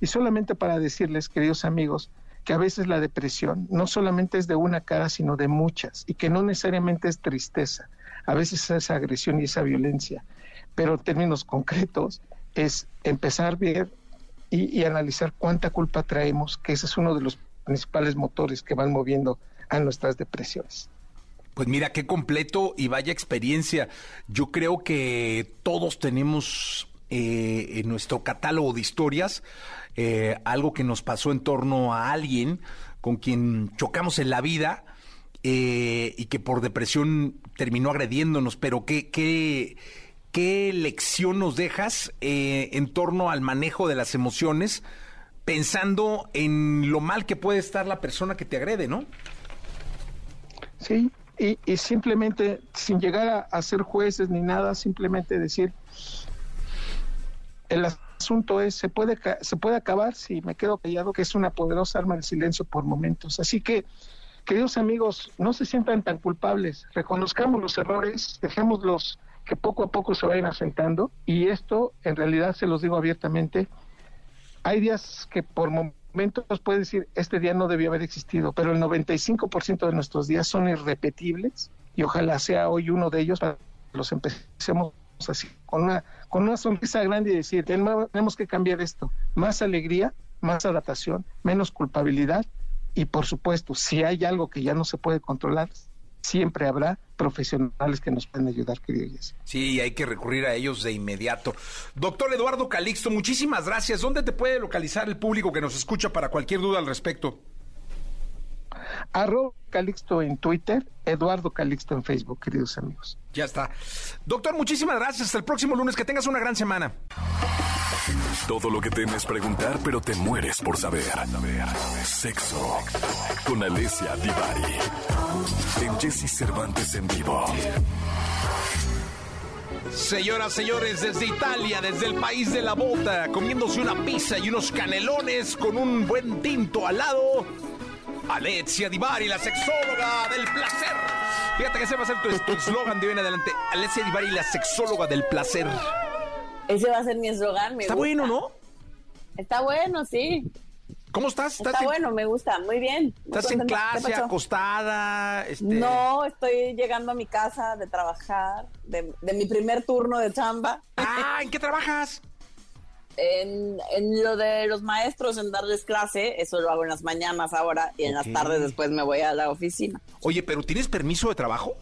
y solamente para decirles, queridos amigos, que a veces la depresión no solamente es de una cara, sino de muchas, y que no necesariamente es tristeza, a veces es agresión y esa violencia, pero en términos concretos es empezar a ver y, y analizar cuánta culpa traemos, que ese es uno de los principales motores que van moviendo a nuestras depresiones. Pues mira, qué completo y vaya experiencia. Yo creo que todos tenemos eh, en nuestro catálogo de historias eh, algo que nos pasó en torno a alguien con quien chocamos en la vida eh, y que por depresión terminó agrediéndonos, pero qué, qué, qué lección nos dejas en torno al manejo de las emociones pensando en lo mal que puede estar la persona que te agrede, ¿no? Sí, y, simplemente, sin llegar a, a, ser jueces ni nada, simplemente decir, el asunto es, se puede, se puede acabar si me quedo callado, que es una poderosa arma del silencio por momentos. Así que, queridos amigos, no se sientan tan culpables, reconozcamos los errores, dejémoslos que poco a poco se vayan asentando, y esto, en realidad, se los digo abiertamente, hay días que por momentos puede decir, este día no debió haber existido, pero el 95% de nuestros días son irrepetibles y ojalá sea hoy uno de ellos para que los empecemos así, con una, con una sonrisa grande y decir, tenemos que cambiar esto, más alegría, más adaptación, menos culpabilidad y por supuesto, si hay algo que ya no se puede controlar, siempre habrá profesionales que nos pueden ayudar, querido. Sí, hay que recurrir a ellos de inmediato. Doctor Eduardo Calixto, muchísimas gracias. ¿Dónde te puede localizar el público que nos escucha para cualquier duda al respecto? Arroba Calixto en Twitter, Eduardo Calixto en Facebook, queridos amigos. Ya está. Doctor, muchísimas gracias. Hasta el próximo lunes. Que tengas una gran semana. Todo lo que temes preguntar, pero te mueres por saber. Sexo con Alessia Divari. En Jesse Cervantes en vivo. Señoras, señores, desde Italia, desde el país de la bota, comiéndose una pizza y unos canelones con un buen tinto al lado. Alessia Divari, la sexóloga del placer. Fíjate que ese va a ser tu eslogan de hoy en adelante. Alessia Divari, la sexóloga del placer. Ese va a ser mi eslogan. Está gusta. bueno, ¿no? Está bueno, sí. ¿Cómo estás? Está ¿Estás bueno, en, me gusta, muy bien. Muy ¿Estás en contenta. ¿Qué clase, acostada? Este... No, estoy llegando a mi casa de trabajar, de, de mi primer turno de chamba. Ah, ¿en qué trabajas? En, en lo de los maestros, en darles clase, eso lo hago en las mañanas ahora y en las tardes después me voy a la oficina. Oye, ¿pero tienes permiso de trabajo?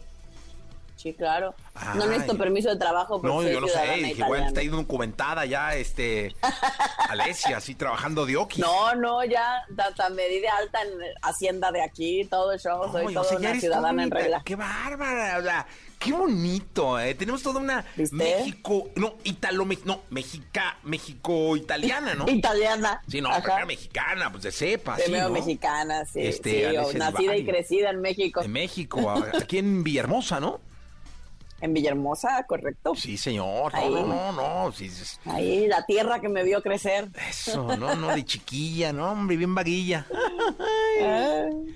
Sí, claro. No necesito permiso de trabajo No, yo no sé. Dije, igual está ahí documentada ya, este. Alessia, así trabajando de oki. No, no, ya hasta me di de alta en Hacienda de aquí, todo el show, soy toda una ciudadana en regla. Qué bárbara, o sea, qué bonito, eh. Tenemos toda una ¿Viste? México, no, italo, no, Mexica, México italiana, ¿no? Italiana. Sí, no, era mexicana, pues de cepa, sí, ¿no? mexicana, sí. Este, sí, nacida y crecida en México. De México, aquí en Villahermosa, ¿no? En Villahermosa, correcto. Sí, señor. No, Ahí. no, no, no. sí, sí, Ahí, la tierra que me vio crecer. Eso, no, no, de chiquilla, no, hombre, bien vaguilla.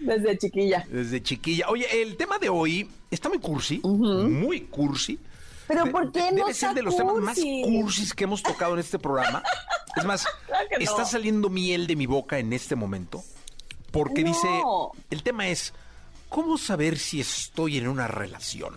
Desde chiquilla. Desde chiquilla. Oye, el tema de hoy está muy cursi, muy cursi. Pero De- ¿por qué no Debe ser de los temas más cursi? cursis que hemos tocado en este programa. Es más, [laughs] Claro que no. está saliendo miel de mi boca en este momento. Porque No. dice, el tema es, ¿cómo saber si estoy en una relación?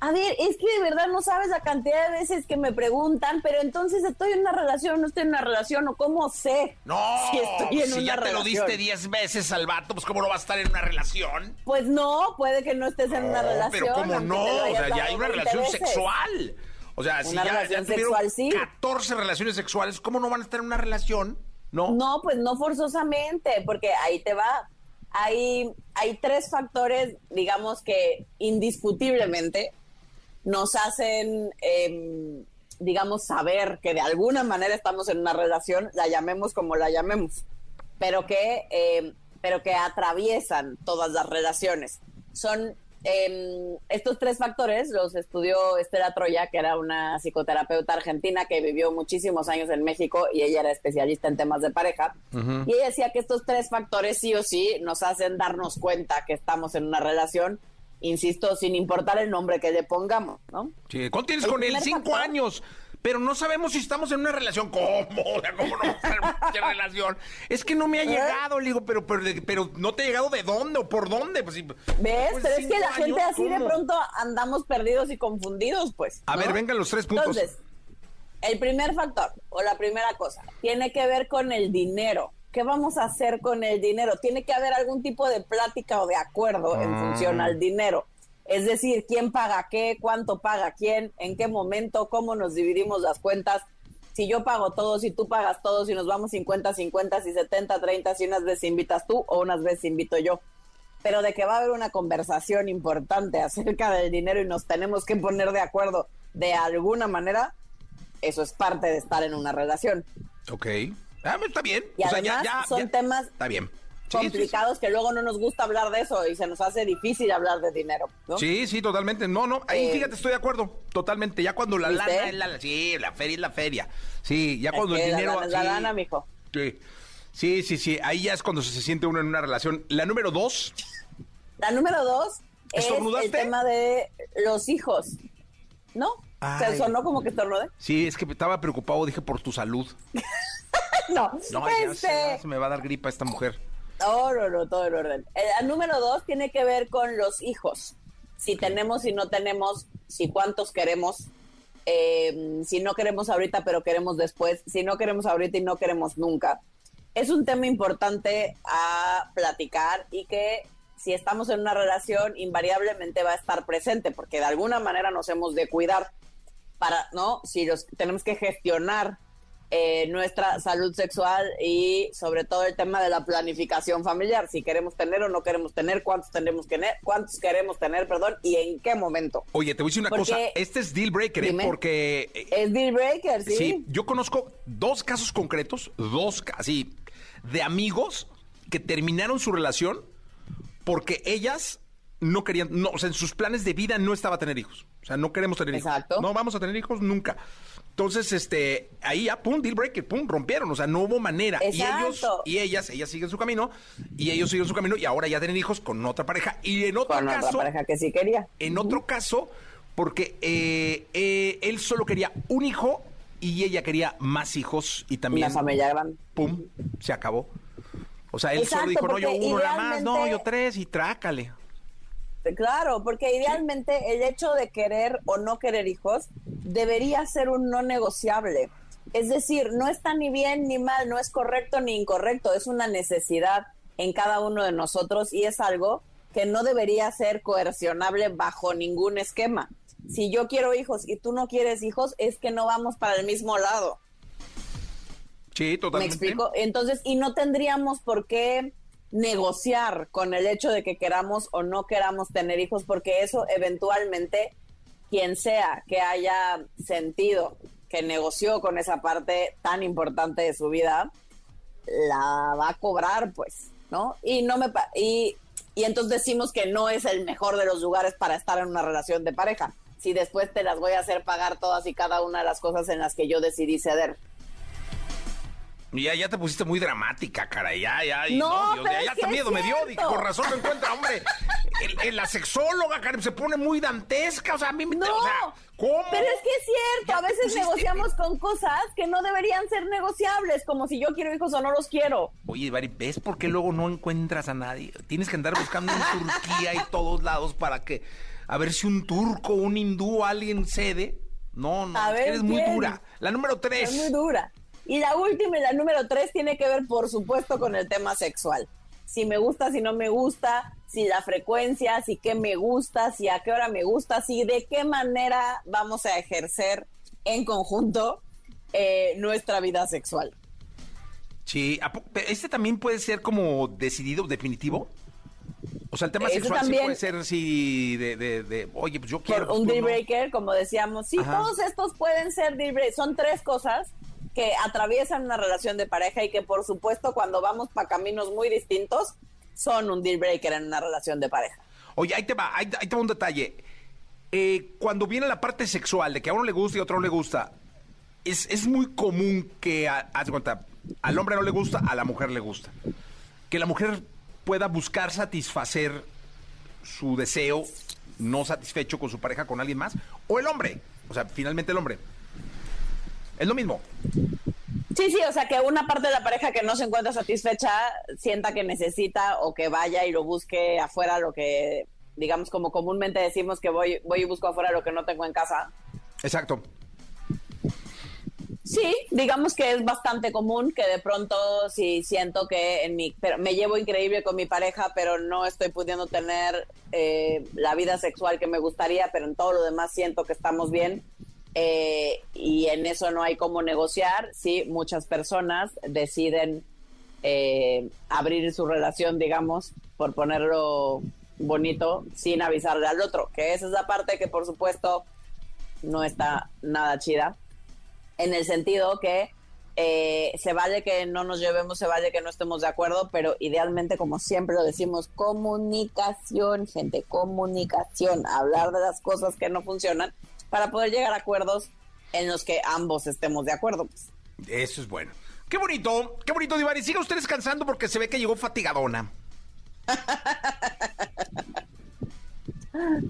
A ver, es que de verdad no sabes la cantidad de veces que me preguntan, pero entonces estoy en una relación, no estoy en una relación, o cómo sé No, si estoy en si una ya te lo diste 10 veces al vato, pues ¿cómo no va a estar en una relación? Pues no, puede que no estés en una relación. pero ¿cómo no? O sea, ya hay una 20 relación veces. sexual. O sea, si Una ya, ya tuvieron sexual, sí. 14 relaciones sexuales, ¿cómo no van a estar en una relación? No. No, pues no forzosamente, porque ahí te va. Hay, hay tres factores, digamos que indiscutiblemente nos hacen, em, digamos, saber que de alguna manera estamos en una relación, la llamemos como la llamemos, pero que, em, pero que atraviesan todas las relaciones. Son em, estos tres factores, los estudió Estela Troya, que era una psicoterapeuta argentina que vivió muchísimos años en México y ella era especialista en temas de pareja. Y ella decía que estos tres factores sí o sí nos hacen darnos cuenta que estamos en una relación, insisto, sin importar el nombre que le pongamos, ¿no? Sí, ¿Cuánto tienes con él? Cinco factor- años. Pero no sabemos si estamos en una relación. ¿Cómo? ¿Cómo no una relación? Es que no me ha ¿Eh? llegado, le digo, pero, pero, pero no te ha llegado de dónde o por dónde. Pues, ¿Ves? pues, Pero es que la gente así de pronto andamos perdidos y confundidos, pues. A ver, vengan los tres puntos. Entonces, el primer factor o la primera cosa tiene que ver con el dinero. ¿Qué vamos a hacer con el dinero? Tiene que haber algún tipo de plática o de acuerdo en Ah. función al dinero. Es decir, quién paga qué, cuánto paga quién, en qué momento, cómo nos dividimos las cuentas. Si yo pago todo, si tú pagas todo, si nos vamos 50, 50, si 70, 30, si unas veces invitas tú o unas veces invito yo. Pero de que va a haber una conversación importante [laughs] acerca del dinero y nos tenemos que poner de acuerdo de alguna manera, eso es parte de estar en una relación. Ok. Ah, está bien. Y O sea, ya- además ya- son ya- temas Está bien. Sí, sí, sí. complicados que luego no nos gusta hablar de eso y se nos hace difícil hablar de dinero. ¿no? Sí, sí, totalmente. No, no, ahí Eh, fíjate, estoy de acuerdo. Totalmente. Ya cuando la ¿Viste? lana es la Sí, la feria es la feria. Sí, ya Es cuando el que la dinero. lana es la lana, mijo. Sí. Sí, sí, sí. Ahí ya es cuando se siente uno en una relación. La número dos. La número dos es el tema de los hijos. ¿No? Ay. ¿Se sonó como que estornudé? Sí, es que estaba preocupado, dije, por tu salud. [laughs] No, No, este... se, ya se me va a dar gripa esta mujer. No, no, no, todo en orden. El, el número dos tiene que ver con los hijos. Si tenemos, si no tenemos, si cuántos queremos, eh, si no queremos ahorita, pero queremos después, si no queremos ahorita y no queremos nunca. Es un tema importante a platicar y que si estamos en una relación invariablemente va a estar presente porque de alguna manera nos hemos de cuidar para, ¿no? Si los tenemos que gestionar eh, nuestra salud sexual y sobre todo el tema de la planificación familiar, si queremos tener o no queremos tener, cuántos tenemos que tener, cuántos queremos tener, perdón, y en qué momento. Oye, te voy a decir una Porque- cosa. Este es deal breaker, ¿eh? Porque. eh, Es deal breaker, ¿sí? Sí, yo conozco dos casos concretos, dos así, de amigos que terminaron su relación porque ellas no querían, no, o sea, en sus planes de vida no estaba tener hijos. O sea, no queremos tener hijos. Exacto. No vamos a tener hijos nunca. Entonces, este, ahí ya, pum, deal breaker, pum, rompieron. O sea, no hubo manera. Y ellos, y ellas, ellas siguen su camino, y ellos siguen su camino, y ahora ya tienen hijos con otra pareja. Y en otro Con otra caso, pareja que sí quería. en otro caso, porque eh, eh, él solo quería un hijo y ella quería más hijos y también, Una familia grande. pum, se acabó. O sea, él Exacto, solo dijo, no, yo uno nada más, no, yo tres y trácale. Claro, porque idealmente el hecho de querer o no querer hijos debería ser un no negociable. Es decir, no está ni bien ni mal, no es correcto ni incorrecto, es una necesidad en cada uno de nosotros y es algo que no debería ser coercionable bajo ningún esquema. Si yo quiero hijos y tú no quieres hijos, es que no vamos para el mismo lado. Sí, ¿Me totalmente. explico? Entonces, y no tendríamos por qué negociar con el hecho de que queramos o no queramos tener hijos, porque eso eventualmente, quien sea que haya sentido que negoció con esa parte tan importante de su vida, la va a cobrar, pues, ¿no? Y no me y, y entonces decimos que no es el mejor de los lugares para estar en una relación de pareja. si después te las voy a hacer pagar todas y cada una de las cosas en las que yo decidí ceder. Ya, ya te pusiste muy dramática, cara. Ya, ya. y No, Dios, ya, ya hasta miedo me dio. con razón no encuentra, hombre. El- el- la sexóloga, cara, se pone muy dantesca. O sea, a mí me. No, o sea, ¿cómo? pero es que es cierto, a veces pusiste- negociamos con cosas que no deberían ser negociables, como si yo quiero hijos o no los quiero. Oye, Bari, ¿ves por qué luego no encuentras a nadie? Tienes que andar buscando en Turquía y todos lados para que. A ver si un turco, un hindú, alguien cede. No, no, A ver eres muy dura. La número tres. Es muy dura. Y la última y la número tres tiene que ver, por supuesto, con el tema sexual. Si me gusta, si no me gusta, si la frecuencia, si qué me gusta, si a qué hora me gusta, si de qué manera vamos a ejercer en conjunto eh, nuestra vida sexual. Sí, ¿a po- pero este también puede ser como decidido, definitivo. O sea, el tema sexual sí puede ser si de, de, de, oye, pues yo quiero. por un pues deal no. breaker, como decíamos. Sí, Ajá. todos estos pueden ser deal breakers. Son tres cosas que atraviesan una relación de pareja y que, por supuesto, cuando vamos para caminos muy distintos, son un deal breaker en una relación de pareja. Oye, ahí te va, ahí, te va un detalle. Eh, cuando viene la parte sexual, de que a uno le gusta y a otro no le gusta, es, es muy común que, haz cuenta, al hombre no le gusta, a la mujer le gusta. Que la mujer pueda buscar satisfacer su deseo no satisfecho con su pareja, con alguien más, o el hombre, o sea, finalmente el hombre. Es lo mismo. Sí, sí, o sea, que una parte de la pareja que no se encuentra satisfecha sienta que necesita o que vaya y lo busque afuera, lo que, digamos, como comúnmente decimos que voy, voy y busco afuera lo que no tengo en casa. Exacto. Sí, digamos que es bastante común que de pronto si siento que en mi, pero me llevo increíble con mi pareja, pero no estoy pudiendo tener eh, la vida sexual que me gustaría, pero en todo lo demás siento que estamos bien eh, y en eso no hay cómo negociar. Sí, muchas personas deciden eh, abrir su relación, digamos, por ponerlo bonito, sin avisarle al otro, que esa es la parte que por supuesto no está nada chida en el sentido que eh, se vale que no nos llevemos, se vale que no estemos de acuerdo, pero idealmente, como siempre lo decimos, comunicación, gente, comunicación, hablar de las cosas que no funcionan para poder llegar a acuerdos en los que ambos estemos de acuerdo. pues. Eso es bueno. Qué bonito, qué bonito, Divari. Siga usted descansando porque se ve que llegó fatigadona. [laughs]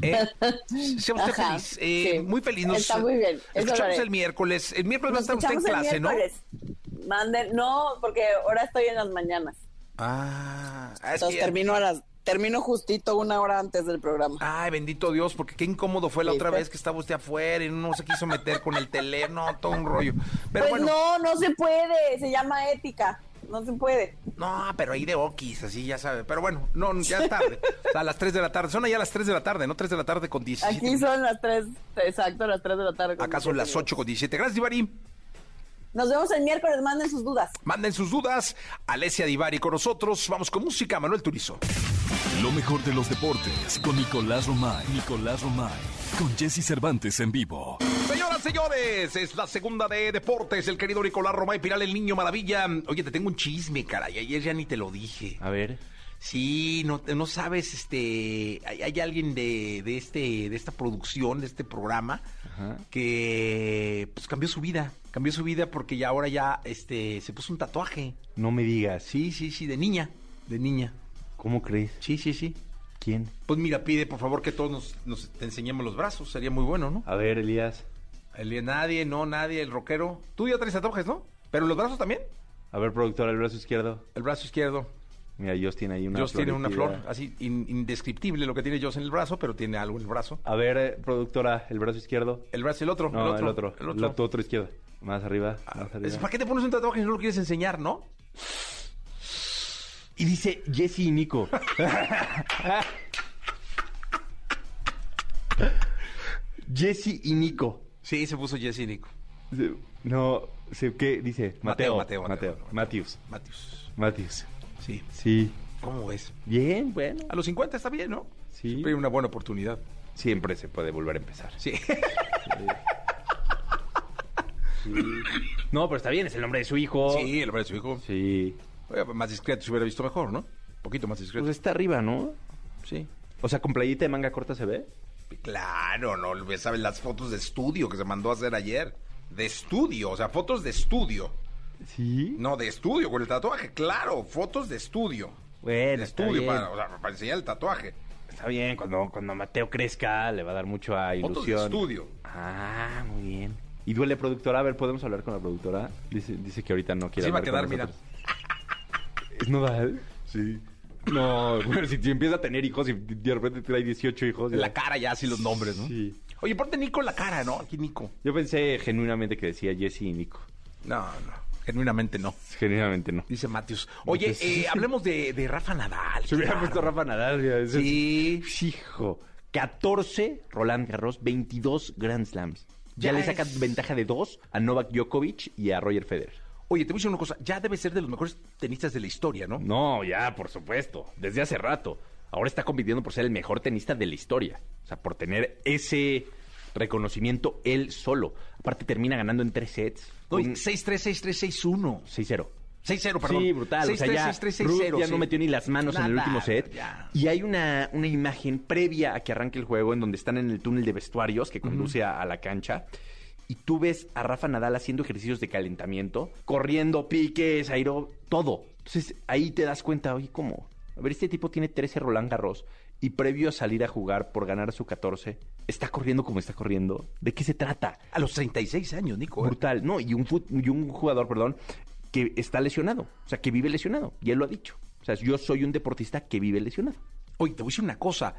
Eh, sea usted Ajá, feliz, eh, sí. muy feliz. Nos Está muy bien, Escuchamos el miércoles. El miércoles va a Nos estar usted en clase, el ¿no? miércoles. Manden, no, porque ahora estoy en las mañanas. Ah, es Entonces termino a las, termino justito una hora antes del programa. Ay, bendito Dios, porque qué incómodo fue la otra vez que estaba usted afuera y no se quiso meter con el teléfono, todo un rollo. Pero pues bueno, no, no se puede, se llama ética, no se puede. no, pero ahí de okis, así ya sabe. Pero bueno, no, ya es tarde. O sea, a las 3 de la tarde. Son allá las 3 de la tarde, ¿no? 3 de la tarde con 17. Aquí son las 3, exacto, las 3 de la tarde. con Acá son 17 las 8 minutos. con 17. Gracias, Divari. Nos vemos el miércoles, manden sus dudas. Manden sus dudas. Alessia Divari con nosotros. Vamos con música, Manuel Turizo. Lo mejor de los deportes con Nicolás Romay. Nicolás Romay. Con Jesse Cervantes en vivo. Señoras, señores, es la segunda de deportes. El querido Nicolás Romay Piral, el niño maravilla. Oye, te tengo un chisme, caray. Ayer ya ni te lo dije. A ver. Sí, no, no sabes, este, hay, hay alguien de, de este, de esta producción, de este programa, que pues cambió su vida, cambió su vida porque ya ahora ya, este, se puso un tatuaje. No me digas. Sí, sí, sí, de niña, de niña. ¿Cómo crees? Sí, sí, sí. ¿Quién? Pues mira, pide por favor que todos nos, nos te enseñemos los brazos, sería muy bueno, ¿no? A ver, Elías. El, nadie, no, nadie, el rockero. Tú ya traes tatuajes, ¿no? Pero los brazos también. A ver, productor, el brazo izquierdo. El brazo izquierdo. Mira, Dios tiene ahí una Dios tiene una flor, así in- indescriptible lo que tiene Dios en el brazo, pero tiene algo en el brazo. A ver, eh, productora, el brazo izquierdo. El brazo, el otro. No, el otro. El El otro. otro, otro izquierdo. Más arriba. Ah, Más arriba. ¿Para qué te pones un tatuaje si no lo quieres enseñar, no? Y dice Jesse y Nico. [laughs] Jesse y Nico. Sí, se puso Jesse Nico. No, ¿qué dice? Mateo, Mateo, Mateo, Mateo. Mateo. Matthews. Matius. Matthews. Sí. Sí. ¿Cómo ves? Bien, bueno. A los 50 está bien, ¿no? Sí. Siempre hay una buena oportunidad. Siempre se puede volver a empezar. Sí. No, pero está bien, es el nombre de su hijo. Sí, el brazo de su hijo. Sí. Oye, más discreto se hubiera visto mejor, ¿no? Un poquito más discreto. Pues está arriba, ¿no? sí. O sea, con playita de manga corta se ve. Claro, no, sabes las fotos de estudio que se mandó a hacer ayer. De estudio, o sea, fotos de estudio. ¿Sí? No, de estudio con el tatuaje, claro, fotos de estudio. Bueno, de estudio para, o sea, para enseñar el tatuaje. Está bien, cuando, cuando Mateo crezca le va a dar mucho a ilusión. Fotos de estudio. Ah, muy bien. ¿Y duele productora? A ver, ¿podemos hablar con la productora? Dice, dice que ahorita no quiere Así va a hablar con quedar, mira. [laughs] ¿Es nodal? Sí. No, bueno, si, si empieza a tener hijos y de repente trae 18 hijos. ya. La cara ya, así los nombres, ¿no? Sí. Oye, ponte Nico en la cara, ¿no? Aquí Nico. Yo pensé genuinamente que decía Jesse y Nico. No, no, genuinamente no. Genuinamente no. Dice Matius. Oye, eh, hablemos de, de Rafa Nadal. Se hubiera claro. puesto Rafa Nadal. ya, Sí. es- Hijo. 14 Roland Garros, 22 Grand Slams. Ya, Ya le es- saca ventaja de dos a Novak Djokovic y a Roger Federer. Oye, te voy a decir una cosa. Ya debe ser de los mejores tenistas de la historia, ¿no? No, ya, por supuesto. Desde hace rato. Ahora está compitiendo por ser el mejor tenista de la historia. O sea, por tener ese reconocimiento él solo. Aparte termina ganando en tres sets. No, Con 6-3, 6-3, 6-1. 6-0. 6-0, perdón. Sí, brutal. o sea, 6-3, ya 6-3, Ruth 6-0, ya sí. no metió ni las manos en el Nada, último set. ya. Y hay una, una imagen previa a que arranque el juego en donde están en el túnel de vestuarios que conduce a, a la cancha. Y tú ves a Rafa Nadal haciendo ejercicios de calentamiento, corriendo, piques, airo, todo. Entonces ahí te das cuenta, oye, ¿cómo? A ver, este tipo tiene 13 Roland Garros y previo a salir a jugar por ganar su 14, está corriendo como está corriendo. ¿De qué se trata? A los 36 años, Nico. ¿eh? brutal. No, y un, y un jugador, perdón, que está lesionado. O sea, que vive lesionado. Y él lo ha dicho. O sea, yo soy un deportista que vive lesionado. Oye, te voy a decir una cosa.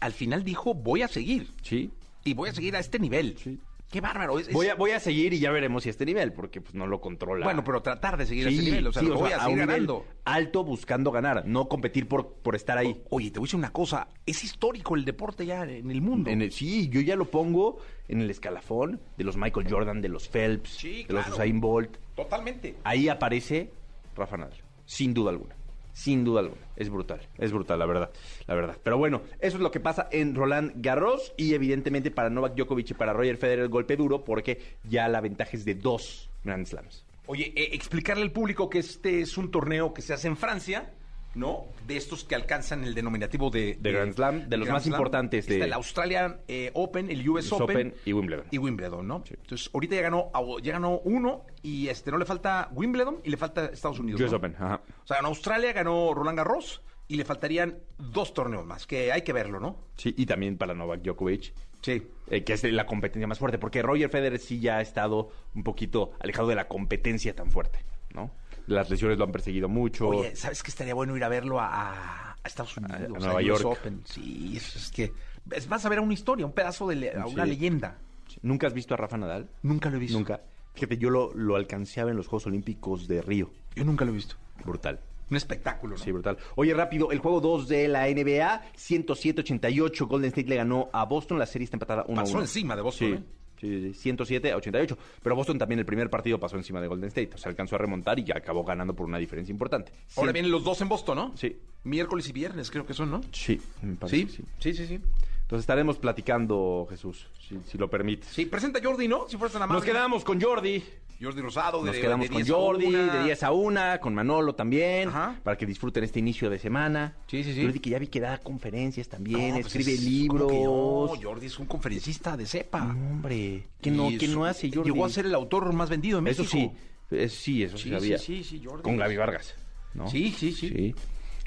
Al final dijo, voy a seguir. Sí. Y voy a seguir a este nivel. Sí. Qué bárbaro. es- Voy a, voy a seguir y ya veremos si este nivel, porque pues no lo controla. Bueno, pero tratar de seguir a Sí, ese nivel. O sea, sí, lo o voy sea, a seguir nivel ganando. alto buscando ganar, no competir por, por estar ahí. Oye, te voy a decir una cosa. Es histórico el deporte ya en el mundo. En el- sí, yo ya lo pongo en el escalafón de los Michael Jordan, de los Phelps, Sí, de los. Usain Bolt. Totalmente. Ahí aparece Rafa Nadal, sin duda alguna. Sin duda alguna. Es brutal. Es brutal, la verdad. La verdad. Pero bueno, eso es lo que pasa en Roland Garros y evidentemente para Novak Djokovic y para Roger Federer el golpe duro porque ya la ventaja es de dos Grand Slams. Oye, eh, explicarle al público que este es un torneo que se hace en Francia, ¿no? De estos que alcanzan el denominativo de... De Grand Slam, de los más importantes de- Está el Australian eh, Open, el US US Open, Open y Wimbledon. Y Wimbledon, ¿no? Entonces, ahorita ya ganó, ya ganó uno y este no le falta Wimbledon y le falta Estados Unidos. US ¿no? Open, ajá. O sea, en Australia ganó Roland Garros y le faltarían dos torneos más, que hay que verlo, ¿no? Sí, y también para Novak Djokovic. Sí. eh, que es la competencia más fuerte, porque Roger Federer sí ya ha estado un poquito alejado de la competencia tan fuerte, ¿no? Las lesiones lo han perseguido mucho. Oye, ¿sabes qué estaría bueno ir a verlo a, a- a Estados Unidos? a al Nueva York. Open. Sí, es que es- vas a ver una historia, un pedazo de le- a una Sí. leyenda. ¿Nunca has visto a Rafa Nadal? Nunca lo he visto. Nunca. Fíjate, yo lo, lo alcancé a ver en los Juegos Olímpicos de Río. Yo nunca lo he visto. Brutal. Un espectáculo, ¿no? Sí, brutal. Oye, rápido, el juego 2 de la NBA, 107-88, Golden State le ganó a Boston, la serie está empatada 1 Pasó encima de Boston, Sí. ¿eh? Sí, sí, sí, 107 a 88. Pero Boston también el primer partido pasó encima de Golden State. O sea, alcanzó a remontar y ya acabó ganando por una diferencia importante. Ahora vienen los dos en Boston, ¿no? Sí. Miércoles y viernes creo que son, ¿no? Sí, me parece Sí, sí. sí, sí, sí. Entonces estaremos platicando, Jesús, si, si lo permites. Sí, presenta a Jordi, ¿no? Si fueras tan amable. Nos quedamos con Jordi. Jordi Rosado. de- Nos quedamos de con 10 a Jordi, 1. de 10 a 1, con Manolo también, Ajá. para que disfruten este inicio de semana. Sí, sí, sí. Jordi que ya vi que da conferencias también, No, pues escribe es- libros. ¿cómo que no? Jordi es un conferencista de cepa. No, hombre, ¿qué no, qué no hace Jordi? Llegó a ser el autor más vendido en Eso México. sí, es- sí, eso sí, Sí, sabía. sí, sí, Jordi. Con Gaby Vargas, ¿no? Sí, sí, sí. Sí,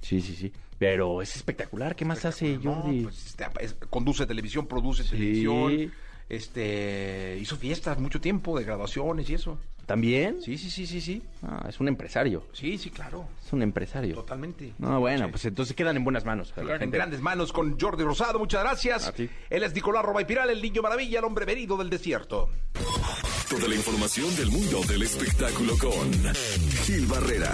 sí, sí, sí. Pero es espectacular, ¿qué más hace No, Jordi? pues, este, es- conduce televisión, produce televisión. Este, hizo fiestas mucho tiempo de graduaciones y eso. ¿También? Sí, sí, sí, sí, sí. Ah, es un empresario, Sí, sí, claro. es un empresario. Totalmente. No, bueno, Sí. pues entonces quedan en buenas manos. En gente. grandes manos con Jordi Rosado, muchas gracias. A ti. Él es Nicolás Robaipiral, el niño maravilla, el hombre venido del desierto. Toda la información del mundo del espectáculo con Gil Barrera,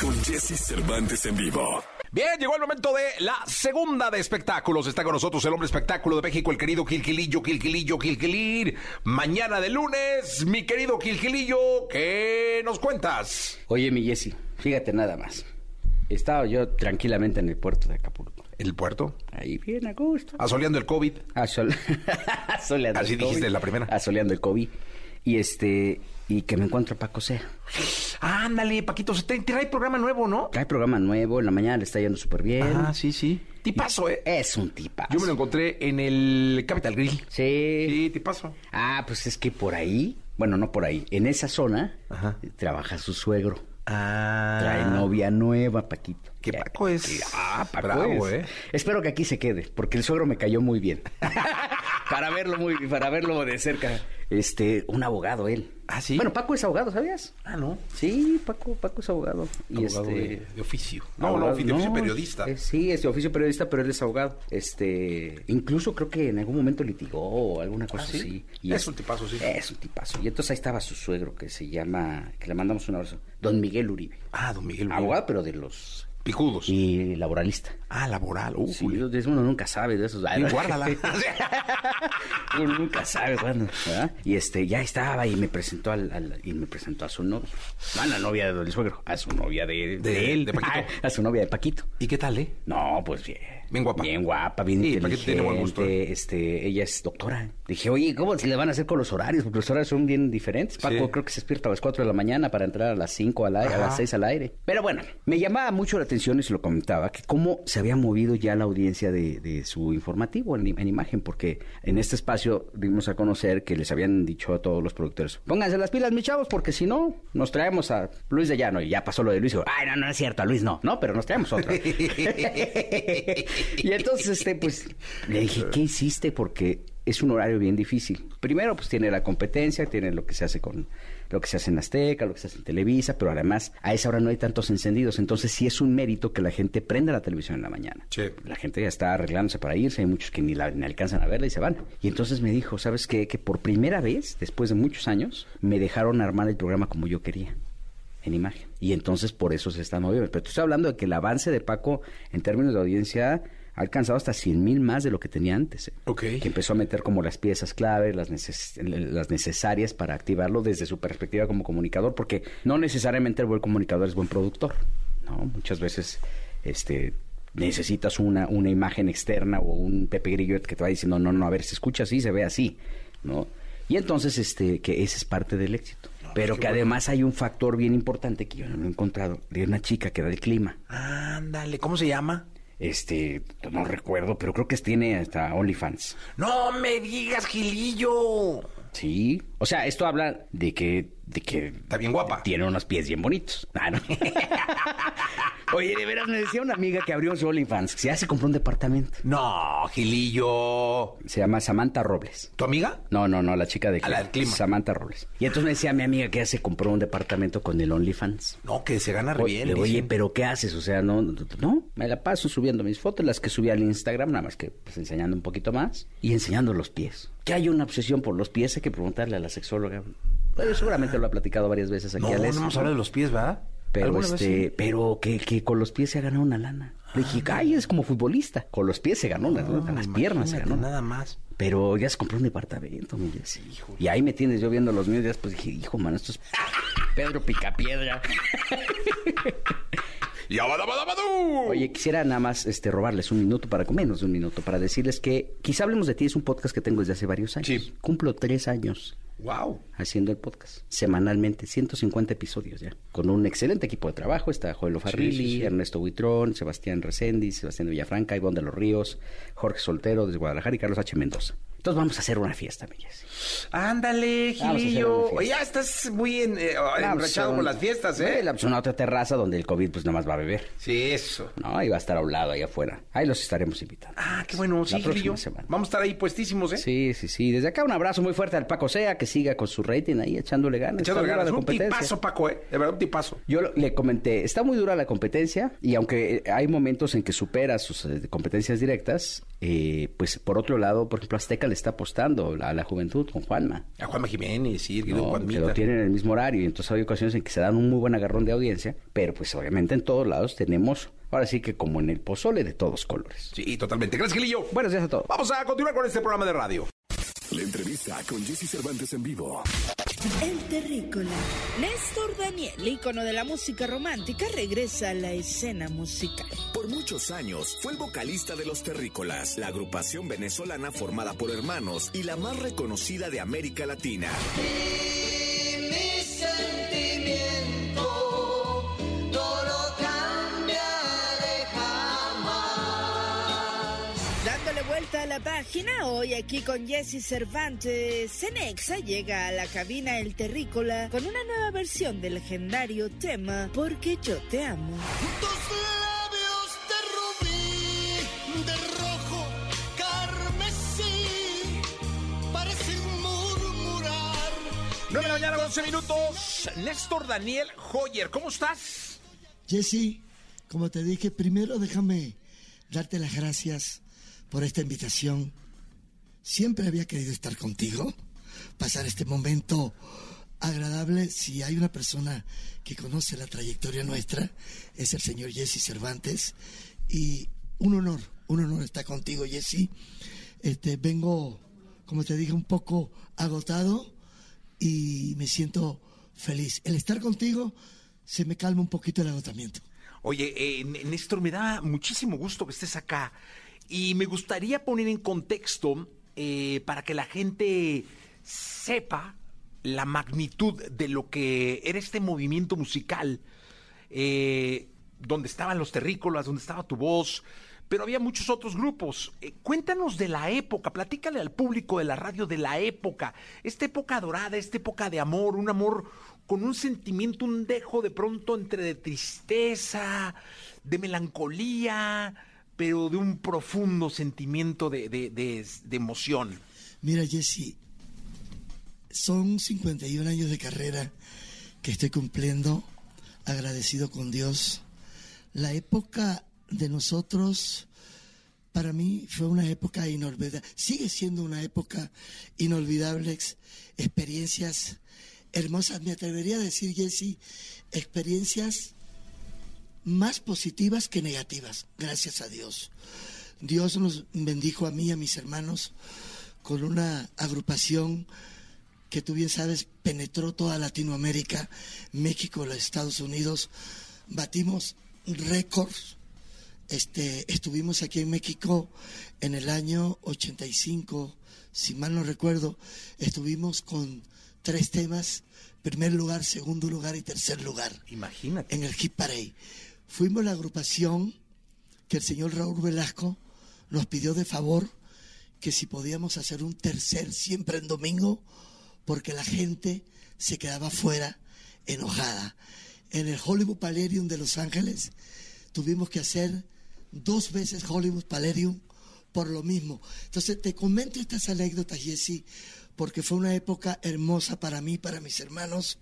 con Jesse Cervantes en vivo. Bien, llegó el momento de la segunda de espectáculos. Está con nosotros el hombre espectáculo de México, el querido Quilquilillo, Quilquilillo, Quilquilir. Mañana de lunes, mi querido Quilquilillo, ¿qué nos cuentas? Oye, mi Jessy, fíjate nada más. Estaba yo tranquilamente en el puerto de Acapulco. ¿El puerto? Ahí bien a gusto. Asoleando el COVID. Asol- [laughs] Asoleando Así el dijiste COVID. en la primera. Asoleando el COVID. Y este, y que me encuentro a Paco Sea. Ándale, Paquito, se te, trae programa nuevo, ¿no? Hay programa nuevo, en la mañana le está yendo súper bien. Ah, sí, sí. Tipazo, ¿eh? Es un tipazo. Yo me lo encontré en el Capital Grill. Sí. Sí, tipazo. Ah, pues es que por ahí, bueno, no por ahí, en esa zona Ajá. trabaja su suegro. Ah. Trae novia nueva, Paquito. Que. Paco es Ah, Paco bravo, es. ¿eh? Espero que aquí se quede, porque el suegro me cayó muy bien. [laughs] para verlo muy, para verlo de cerca. Este, un abogado él. Ah, ¿sí? Bueno, Paco es abogado, ¿sabías? Ah, no. Sí, Paco, Paco es abogado. Y Abogado este, de, de oficio. No, abogado- no, de oficio no, periodista. es- sí, es de oficio periodista, pero él es abogado. Este, incluso creo que en algún momento litigó o alguna cosa ¿sí? así. Es un tipazo, sí. Es un tipazo. Y entonces ahí estaba su suegro que se llama, que le mandamos un abrazo, Don Miguel Uribe. Ah, don Miguel. Abogado, pero de los Picudos. y laboralista. Ah, laboral. Uh, Sí, uno nunca sabe de esos. Y guárdala. [laughs] uno nunca sabe cuándo, ¿verdad? Y este, ya estaba y me presentó al, al- y me presentó a su novia. No a la novia del suegro, a su novia de, de, De- él. de Paquito. Ah, [laughs] a su novia de Paquito. ¿Y qué tal, eh? No, pues bien. Bien guapa. Bien guapa, bien Sí, inteligente. Tiene buen gusto, ¿eh? Este, ella es doctora. Dije, oye, ¿cómo se le van a hacer con los horarios? Porque los horarios son bien diferentes. Paco Sí. creo que se despierta a las 4 de la mañana para entrar a las 5 al aire, a las 6 al aire. Pero bueno, me llamaba mucho la atención y se lo comentaba, que cómo se había movido ya la audiencia de, de su informativo en, en imagen, porque en este espacio dimos a conocer que les habían dicho a todos los productores, pónganse las pilas, mis chavos, porque si no, nos traemos a Luis de Llano. Y ya pasó lo de Luis. y digo, Ay, no, no es cierto, a Luis no. No, pero nos traemos otro. [laughs] [laughs] y entonces, este, pues, le dije, ¿qué hiciste? Porque es un horario bien difícil. Primero, pues tiene la competencia, tiene lo que se hace con lo que se hace en Azteca, lo que se hace en Televisa, pero además a esa hora no hay tantos encendidos. Entonces sí es un mérito que la gente prenda la televisión en la mañana. Sí. La gente ya está arreglándose para irse, hay muchos que ni, la, ni alcanzan a verla y se van. Y entonces me dijo, ¿sabes qué? Que por primera vez, después de muchos años, me dejaron armar el programa como yo quería en imagen. Y entonces por eso se está moviendo. Pero estoy hablando de que el avance de Paco en términos de audiencia ha alcanzado hasta 100 mil más de lo que tenía antes. ¿eh? Que empezó a meter como las piezas clave, las, neces- las necesarias para activarlo desde su perspectiva como comunicador, porque no necesariamente el buen comunicador es buen productor. ¿no? Muchas veces este necesitas una, una imagen externa o un Pepe Grillo que te va diciendo, no, no, a ver, se escucha así, se ve así, ¿no? Y entonces, este, que ese es parte del éxito. Pero que además hay un factor bien importante que yo no he encontrado, de una chica que da el clima. Ándale, ¿cómo se llama? Este, no recuerdo, pero creo que tiene hasta OnlyFans. No me digas, Gilillo. Sí. O sea, esto habla de que, de que Está bien guapa. tiene unos pies bien bonitos. Ah, no. [laughs] Oye, de veras me decía una amiga que abrió su OnlyFans, que ya se compró un departamento. No, Gilillo. Se llama Samantha Robles. ¿Tu amiga? No, no, no, la chica de A la del clima. Samantha Robles. Y entonces me decía mi amiga que ya se compró un departamento con el OnlyFans. No, que se gana re Oye, bien. le digo, oye, pero ¿qué haces? O sea, no, no, no, me la paso subiendo mis fotos, las que subí al Instagram, nada más que pues enseñando un poquito más y enseñando los pies. Que hay una obsesión por los pies, hay que preguntarle a la sexóloga. Bueno, seguramente lo ha platicado varias veces aquí No, a no Les. hemos hablado de los pies, ¿verdad? Pero ¿Alguna vez este, sí? pero que, que con los pies se ha ganado una lana. Le dije, ay, es como futbolista. Con los pies se ganó con las piernas se ganó. Nada más. Pero ya se compró un departamento, mi Jessy. Y ahí me tienes yo viendo los míos, y después dije, hijo, mano, esto es Pedro Picapiedra. [laughs] Oye, quisiera nada más este, robarles un minuto para, menos de un minuto, para decirles que quizá hablemos de ti, es un podcast que tengo desde hace varios años. Sí. Cumplo tres años ¡Wow! haciendo el podcast, semanalmente, 150 episodios ya, con un excelente equipo de trabajo, está Joel Farrilli, Sí, sí, sí. Ernesto Buitrón, Sebastián Reséndiz, Sebastián Villafranca, Ivonne de los Ríos, Jorge Soltero desde Guadalajara y Carlos H. Mendoza. Entonces vamos a hacer una fiesta, mi Jessy. Ándale, Gilillo. ya estás muy en, eh, a enrachado un- las fiestas, ¿eh? Pues, una otra terraza donde el COVID pues nada más va a beber. Sí, eso. No, y va a estar a un lado ahí afuera. Ahí los estaremos invitando. Ah, qué bueno, sí, La Gilillo. semana. Vamos a estar ahí puestísimos, ¿eh? Sí, sí, sí. Desde acá un abrazo muy fuerte al Paco Sea, que siga con su rating ahí echándole ganas. Dura ganas. la Un tipazo, Paco, ¿eh? De verdad, un tipazo. Yo lo- le comenté, está muy dura la competencia y aunque hay momentos en que supera sus eh, competencias directas, eh, pues por otro lado, por ejemplo, Azteca le está apostando a la juventud con Juanma. A Juanma Jiménez, sí, ¿no? que lo tienen en el mismo horario y entonces hay ocasiones en que se dan un muy buen agarrón de audiencia, pero pues obviamente en todos lados tenemos, ahora sí que como en el pozole de todos colores. Sí, totalmente. Gracias, Gilillo. Buenos días a todos. Vamos a continuar con este programa de radio. La entrevista con Jesse Cervantes en vivo. El Terrícola. Néstor Daniel, ícono de la música romántica, regresa a la escena musical. Por muchos años fue el vocalista de Los Terrícolas, la agrupación venezolana formada por hermanos y la más reconocida de América Latina. La página. Hoy aquí con Jesse Cervantes. Cenexa llega a la cabina El Terrícola con una nueva versión del legendario tema Porque yo te amo. Tus labios de rubí, de rojo, carmesí, parecen murmurar. 9 de la mañana, 11 minutos. Néstor Daniel Hoyer, ¿cómo estás? Jesse, como te dije, primero déjame darte las gracias por esta invitación. Siempre había querido estar contigo, pasar este momento agradable. Si hay una persona que conoce la trayectoria nuestra, es el señor Jesse Cervantes. Y un honor, un honor estar contigo, Jesse. Este, vengo, como te dije, un poco agotado y me siento feliz. El estar contigo se me calma un poquito el agotamiento. Oye, eh, Néstor, me da muchísimo gusto que estés acá y me gustaría poner en contexto eh, para que la gente sepa la magnitud de lo que era este movimiento musical, eh, donde estaban los terrícolas, donde estaba tu voz, pero había muchos otros grupos. Eh, cuéntanos de la época, platícale al público de la radio de la época, esta época dorada, esta época de amor, un amor con un sentimiento, un dejo de pronto entre de tristeza, de melancolía, pero de un profundo sentimiento de, de- de- emoción. Mira, Jesse, son 51 años de carrera que estoy cumpliendo, agradecido con Dios. La época de nosotros, para mí, fue una época inolvidable. Sigue siendo una época inolvidable. ex- Experiencias hermosas. Me atrevería a decir, Jesse, experiencias más positivas que negativas, gracias a Dios. Dios nos bendijo a mí y a mis hermanos con una agrupación que tú bien sabes penetró toda Latinoamérica, México, los Estados Unidos. Batimos récords. Este, estuvimos aquí en México en el año 85, si mal no recuerdo, estuvimos con tres temas, primer lugar, segundo lugar y tercer lugar Imagínate. en el Hit Parade. Fuimos la agrupación que el señor Raúl Velasco nos pidió de favor que si podíamos hacer un tercer siempre en domingo, porque la gente se quedaba fuera enojada. En el Hollywood Palladium de Los Ángeles tuvimos que hacer dos veces Hollywood Palladium por lo mismo. Entonces te comento estas anécdotas, Jesse, porque fue una época hermosa para mí, para mis hermanos,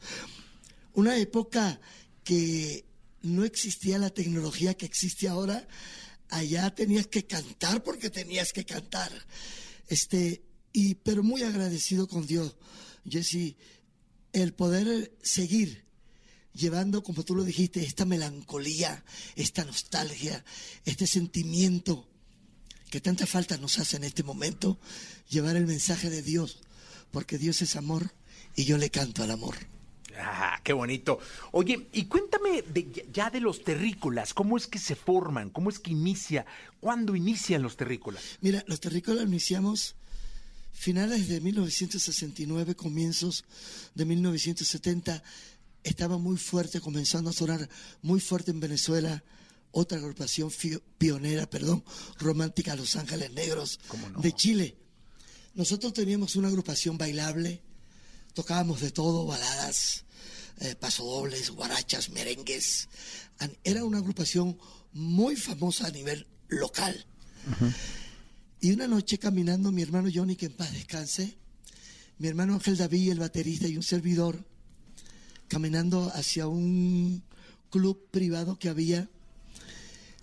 una época que no existía la tecnología que existe ahora. Allá tenías que cantar porque tenías que cantar. Este, y, pero muy agradecido con Dios, Jesse, el poder seguir llevando, como tú lo dijiste, esta melancolía, esta nostalgia, este sentimiento que tanta falta nos hace en este momento, llevar el mensaje de Dios, porque Dios es amor y yo le canto al amor. Ah, qué bonito. Oye, y cuéntame de, ya de los terrícolas, ¿cómo es que se forman? ¿Cómo es que inicia? ¿Cuándo inician los terrícolas? Mira, los terrícolas iniciamos finales de 1969, comienzos de 1970. Estaba muy fuerte, comenzando a sonar muy fuerte en Venezuela. Otra agrupación pionera, perdón, romántica, Los Ángeles Negros, de Chile. Nosotros teníamos una agrupación bailable, tocábamos de todo, baladas, eh, pasodobles, guarachas, merengues. Era una agrupación muy famosa a nivel local. Y una noche caminando, mi hermano Johnny, que en paz descanse, mi hermano Ángel David, el baterista y un servidor, caminando hacia un club privado que había,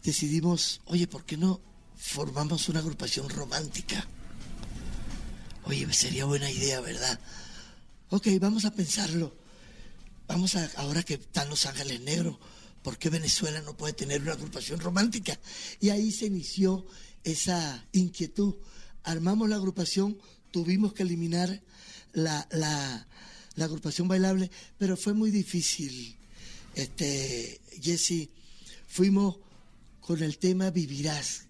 decidimos, oye, ¿por qué no formamos una agrupación romántica? Oye, sería buena idea, ¿verdad? Ok, vamos a pensarlo. Vamos a, ahora que están Los Ángeles Negros, ¿por qué Venezuela no puede tener una agrupación romántica? Y ahí se inició esa inquietud. Armamos la agrupación, tuvimos que eliminar la, la, la agrupación bailable, pero fue muy difícil. Este, Jesse, fuimos con el tema Vivirás.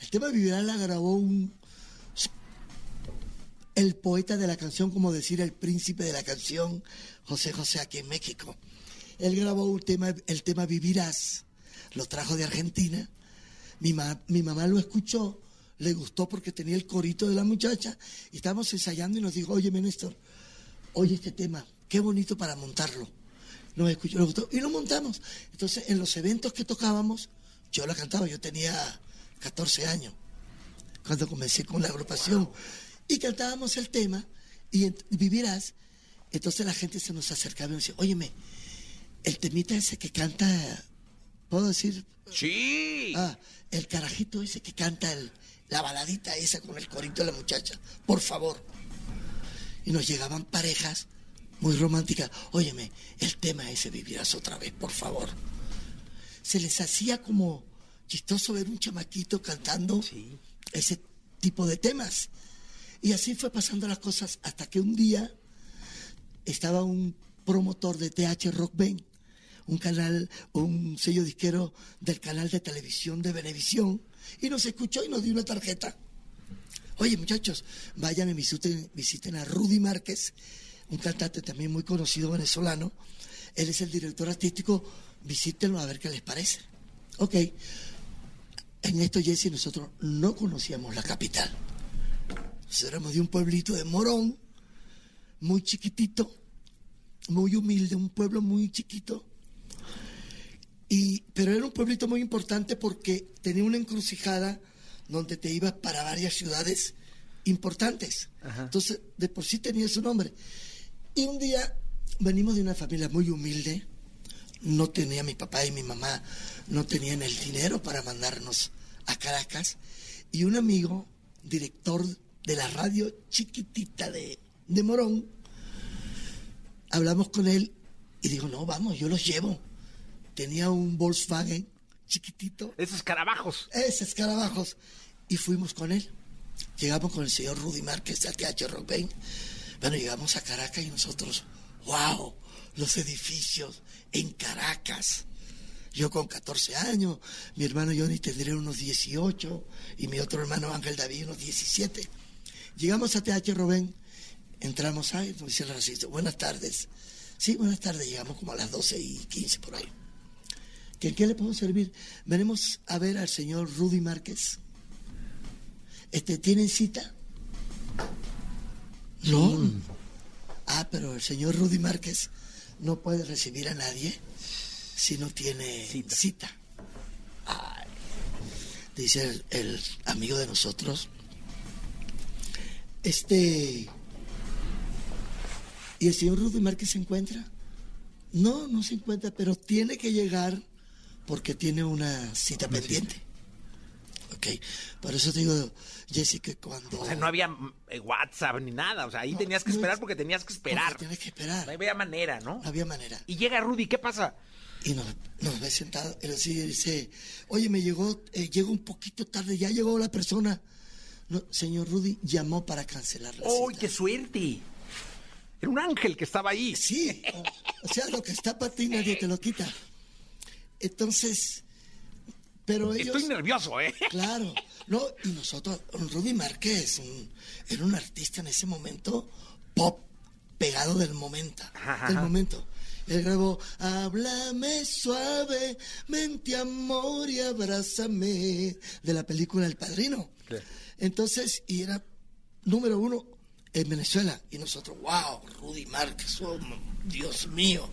El tema Vivirás la grabó un, el poeta de la canción, como decir el príncipe de la canción, José José aquí en México. Él grabó un tema, el tema Vivirás, lo trajo de Argentina. Mi, ma- mi mamá lo escuchó, le gustó porque tenía el corito de la muchacha y estábamos ensayando y nos dijo, oye, Néstor, oye este tema, qué bonito para montarlo. Nos escuchó, le gustó y lo montamos. Entonces, en los eventos que tocábamos, yo la cantaba, yo tenía 14 años cuando comencé con la agrupación y cantábamos el tema y vivirás. Entonces la gente se nos acercaba y nos decía, óyeme, el temita ese que canta, ¿puedo decir? Sí. Ah, el carajito ese que canta el- la baladita esa con el corito de la muchacha, por favor. Y nos llegaban parejas muy románticas, óyeme, el tema ese vivirás otra vez, por favor. Se les hacía como chistoso ver un chamaquito cantando ese tipo de temas. Y así fue pasando las cosas hasta que un día estaba un promotor de TH Rock Band, un canal, un sello disquero del canal de televisión de Venevisión, y nos escuchó y nos dio una tarjeta. Oye, muchachos, vayan y visiten, visiten a Rudy Márquez, un cantante también muy conocido venezolano. Él es el director artístico, visítenlo a ver qué les parece. Ok. En esto, Jesse, nosotros no conocíamos la capital. Nosotros éramos de un pueblito de Morón, muy chiquitito, muy humilde, un pueblo muy chiquito. Y, pero era un pueblito muy importante porque tenía una encrucijada donde te ibas para varias ciudades importantes. Entonces, de por sí tenía su nombre. Y un día venimos de una familia muy humilde. No tenía mi papá y mi mamá, no tenían el dinero para mandarnos a Caracas. Y un amigo, director de la radio chiquitita de, de Morón, hablamos con él y dijo, no, vamos, yo los llevo. Tenía un Volkswagen chiquitito. Esos escarabajos. Ese escarabajos. Y fuimos con él. Llegamos con el señor Rudy Márquez de ATH Rock. Bueno, llegamos a Caracas y nosotros, wow, los edificios en Caracas. Yo con 14 años, mi hermano Johnny tendría unos 18 y mi otro hermano Ángel David unos 17. Llegamos a TH Robén, entramos ahí, nos dice el racista, buenas tardes. Sí, buenas tardes, llegamos como a las 12 y 15 por ahí. ¿Que, ¿Qué le podemos servir? Venimos a ver al señor Rudy Márquez. Este, ¿Tienen cita? No. Ah, pero el señor Rudy Márquez no puede recibir a nadie si no tiene cita. Ay. Dice el, el amigo de nosotros. Este. ¿Y el señor Rudy Márquez se encuentra? No, no se encuentra, pero tiene que llegar porque tiene una cita pendiente. Ok, por eso te digo, Jesse, que cuando... O sea, no había eh, WhatsApp ni nada. O sea, ahí tenías que no esperar es- porque tenías que esperar. Tienes que esperar. No había manera, ¿no? No había manera. Y llega Rudy, ¿qué pasa? Y nos, nos ve sentado, él así dice, oye, me llegó, eh, llego un poquito tarde, ya llegó la persona. No, señor Rudy llamó para cancelar la ¡Uy, cita. qué suerte! Era un ángel que estaba ahí. Sí, o, sea, lo que está para ti nadie te lo quita. Entonces, pero ellos... Estoy nervioso, ¿eh? Claro, no, y nosotros, Rudy Márquez un- era un artista en ese momento pop, pegado del momento, del momento. Él grabó, háblame suavemente, amor, y abrázame, de la película El Padrino. Entonces, y era número uno en Venezuela. Y nosotros, wow, Rudy Márquez, oh, Dios mío.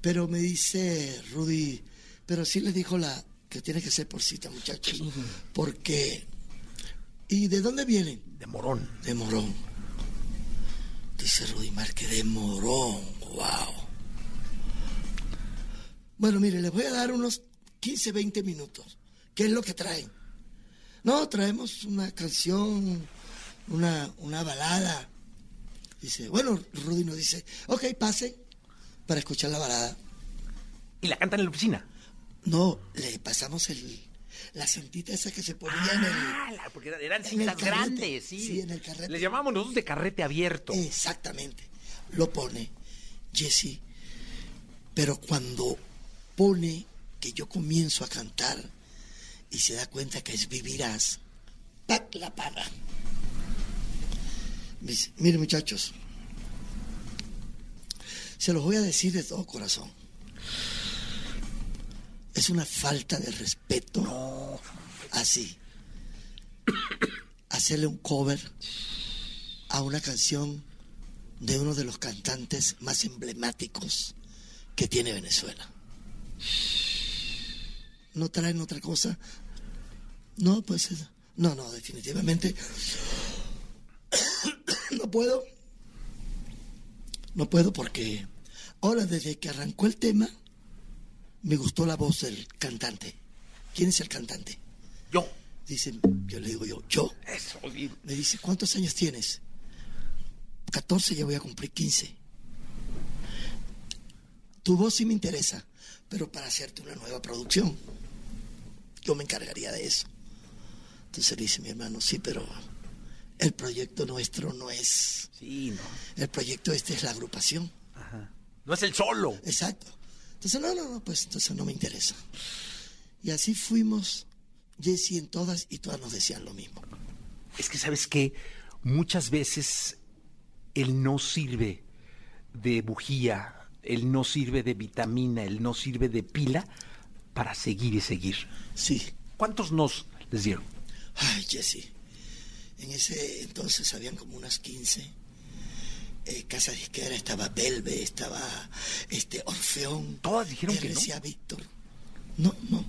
Pero me dice Rudy, pero sí le dijo la que tiene que ser por cita, muchachos. Porque. ¿Y de dónde vienen? De Morón. De Morón. Dice Rudy Márquez, de Morón. Wow. Bueno, mire, les voy a dar unos 15, 20 minutos. ¿Qué es lo que traen? No, traemos una canción, una, una balada. Dice, bueno, Rudy nos dice, ok, pase para escuchar la balada. Y la cantan en la oficina. No, le pasamos el, la cintita esa que se ponía en el... Ah, la- porque eran- cintas carrete. grandes, sí. Sí, en el carrete. Les llamamos nosotros de carrete abierto. Exactamente. Lo pone Jesse. Pero cuando pone que yo comienzo a cantar y se da cuenta que es vivirás, ¡pac! la para. Me dice, Mire muchachos, se los voy a decir de todo corazón. Es una falta de respeto. Así. hacerle un cover a una canción de uno de los cantantes más emblemáticos que tiene Venezuela. ¿No traen otra cosa? No, pues. No, no, definitivamente. No puedo. No puedo porque ahora desde que arrancó el tema me gustó la voz del cantante. ¿Quién es el cantante? Yo. Dice, yo le digo yo, yo. Eso, Me dice, ¿cuántos años tienes? 14, ya voy a cumplir 15. Tu voz sí me interesa, pero para hacerte una nueva producción, yo me encargaría de eso. Entonces le dice mi hermano, sí, pero el proyecto nuestro no es. Sí, no. El proyecto este es la agrupación. No es el solo. Exacto. Entonces, no, no, no, pues entonces no me interesa. Y así fuimos, Jesse en todas, y todas nos decían lo mismo. Es que, ¿sabes qué? Muchas veces el no sirve de bujía, el no sirve de vitamina, el no sirve de pila para seguir y seguir. Sí. ¿Cuántos nos les dieron? Ay, Jesse. En ese entonces habían como unas 15. Eh, casa disquera estaba Belve, estaba este Orfeón. Todas dijeron que no. decía Víctor. No, no.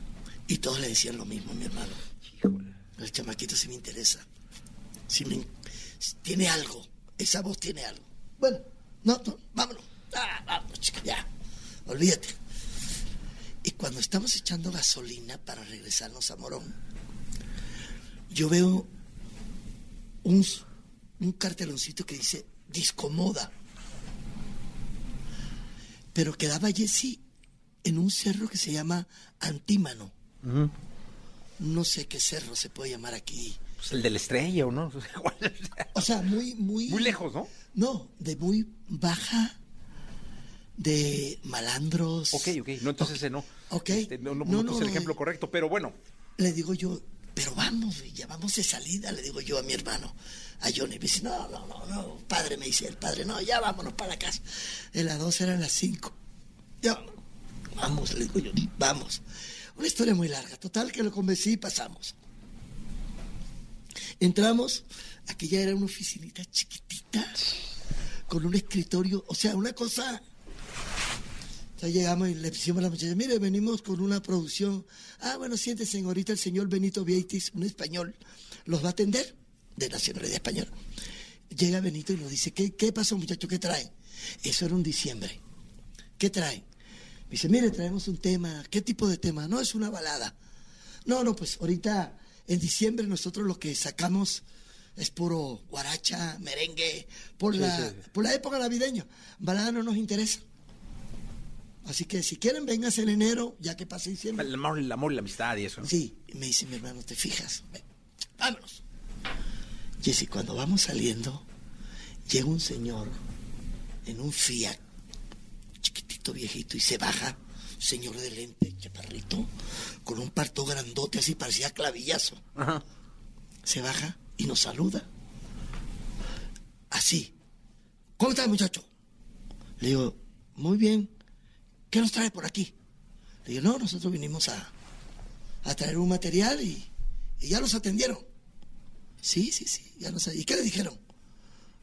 Y todos le decían lo mismo, mi hermano. El chamaquito sí me interesa. Sí me, tiene algo. Esa voz tiene algo. Bueno, no, no, vámonos. Ah, vámonos, chica, ya. Olvídate. Y cuando estamos echando gasolina para regresarnos a Morón, yo veo un, un carteloncito que dice discomoda. Pero quedaba Jesse en un cerro que se llama Antímano. No sé qué cerro se puede llamar aquí. Pues el de la estrella, ¿o no? [laughs] O sea, muy, muy. Muy lejos, ¿no? No, de muy baja, de malandros. Ok, ok. No, entonces ese no. Ok. Este, no, no, No, no el ejemplo correcto, pero bueno. Le digo yo, pero vamos, ya vamos de salida, le digo yo a mi hermano, a Johnny. Me dice, no, no, no, no, padre, me dice el padre, no, ya vámonos para casa. De las dos eran las cinco. Ya, vamos, le digo yo, vamos. Una historia muy larga, total que lo convencí y pasamos. Entramos, aquella era una oficinita chiquitita, con un escritorio, o sea, una cosa entonces llegamos y le decimos a la muchacha, mire, venimos con una producción. Ah, bueno, siéntese, ahorita el señor Benito Vieitis, un español, los va a atender, de nacionalidad española. Llega Benito y nos dice, ¿qué, qué pasó, muchacho? ¿Qué traen? Eso era un diciembre. ¿Qué traen? Me dice, mire, traemos un tema. ¿Qué tipo de tema? No, es una balada. No, no, pues ahorita en diciembre nosotros lo que sacamos es puro guaracha, merengue, por, Sí, la, sí. por la época navideña. Balada no nos interesa. Así que si quieren, vénganse en enero, ya que pase diciembre. El amor, el amor y la amistad y eso. Sí, me dice mi hermano, ¿te fijas? Ven, vámonos. Jesse, cuando vamos saliendo, llega un señor en un Fiat, chiquitito, viejito, y se baja, señor de lente, chaparrito, con un parto grandote, así parecía clavillazo. Ajá. Se baja y nos saluda. Así. ¿Cómo estás, muchacho? Le digo, muy bien. ¿Qué nos trae por aquí? Le digo, no, nosotros vinimos a, a traer un material y, y ya los atendieron. Sí, sí, sí, ya nos ¿Y qué le dijeron?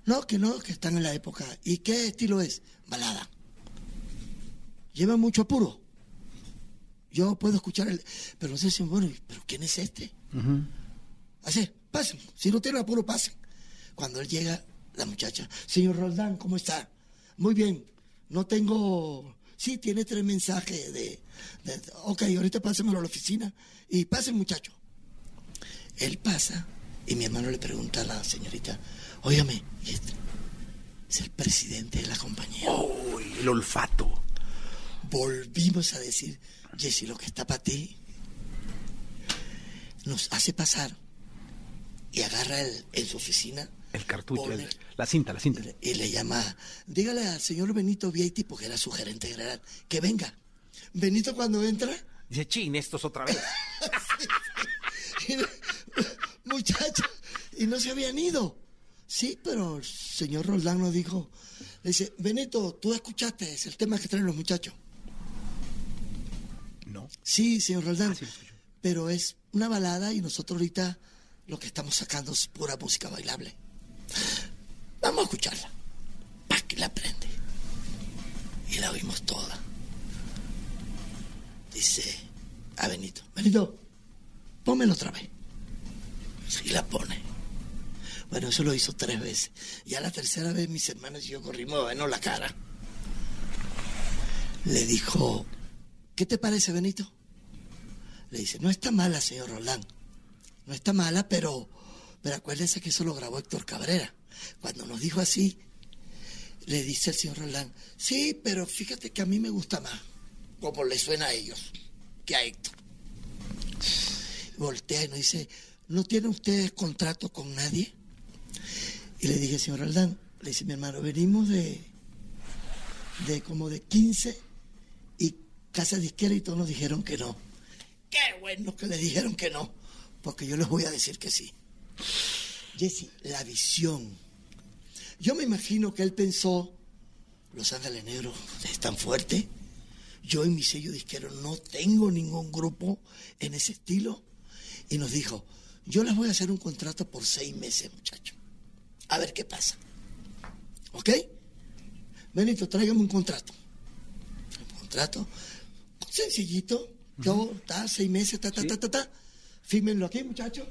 No, que no, que están en la época. ¿Y qué estilo es? Balada. Lleva mucho apuro. Yo puedo escuchar el... Pero no sé si, bueno, ¿pero quién es este? Así, pasen. Si no tienen apuro, pasen. Cuando él llega, la muchacha, señor Roldán, ¿cómo está? Muy bien. No tengo... Sí, tiene tres mensajes de... de- ok, ahorita pásenmelo a la oficina. Y pasen, muchacho. Él pasa y mi hermano le pregunta a la señorita, óigame, ¿y este? es el presidente de la compañía. Uy, el olfato. Volvimos a decir, Jessy, lo que está para ti nos hace pasar y agarra el- en su oficina El cartucho, el- la cinta, la cinta. y le llama, dígale al señor Benito Vieiti, porque era su gerente general, que venga. Benito cuando entra, Dice, chin, estos otra vez. [laughs] muchachos, y no se habían ido. Sí, pero el señor Roldán nos dijo, le dice, Benito, tú escuchaste, es el tema que traen los muchachos. No. Sí, señor Roldán, Ah, sí pero es una balada y nosotros ahorita lo que estamos sacando es pura música bailable. Vamos a escucharla. Para que la aprende. Y la oímos toda. Dice a Benito, Benito, pónmelo otra vez. Y la pone. Bueno, eso lo hizo tres veces. Ya la tercera vez mis hermanos y yo corrimos a vernos la cara. Le dijo, ¿qué te parece, Benito? Le dice, no está mala, señor Roland. No está mala, pero, pero acuérdese que eso lo grabó Héctor Cabrera. Cuando nos dijo así, le dice el señor Roland, sí, pero fíjate que a mí me gusta más, como le suena a ellos, que a Héctor. Voltea y nos dice, ¿no tiene ustedes contrato con nadie? Y le dije, señor Roland, le dice mi hermano, venimos de, de como de 15 y casa disquera y todos nos dijeron que no. Qué bueno que le dijeron que no, porque yo les voy a decir que sí. Jesse, la visión. Yo me imagino que él pensó, Los Ángeles Negros es tan fuerte, yo en mi sello disquero no tengo ningún grupo en ese estilo, y nos dijo, yo les voy a hacer un contrato por seis meses, muchachos. A ver qué pasa. ¿Ok? Benito, tráigame un contrato. Un contrato sencillito. Yo, ta, seis meses, ta, ta, ta, ta, ta. Fírmenlo aquí, muchachos.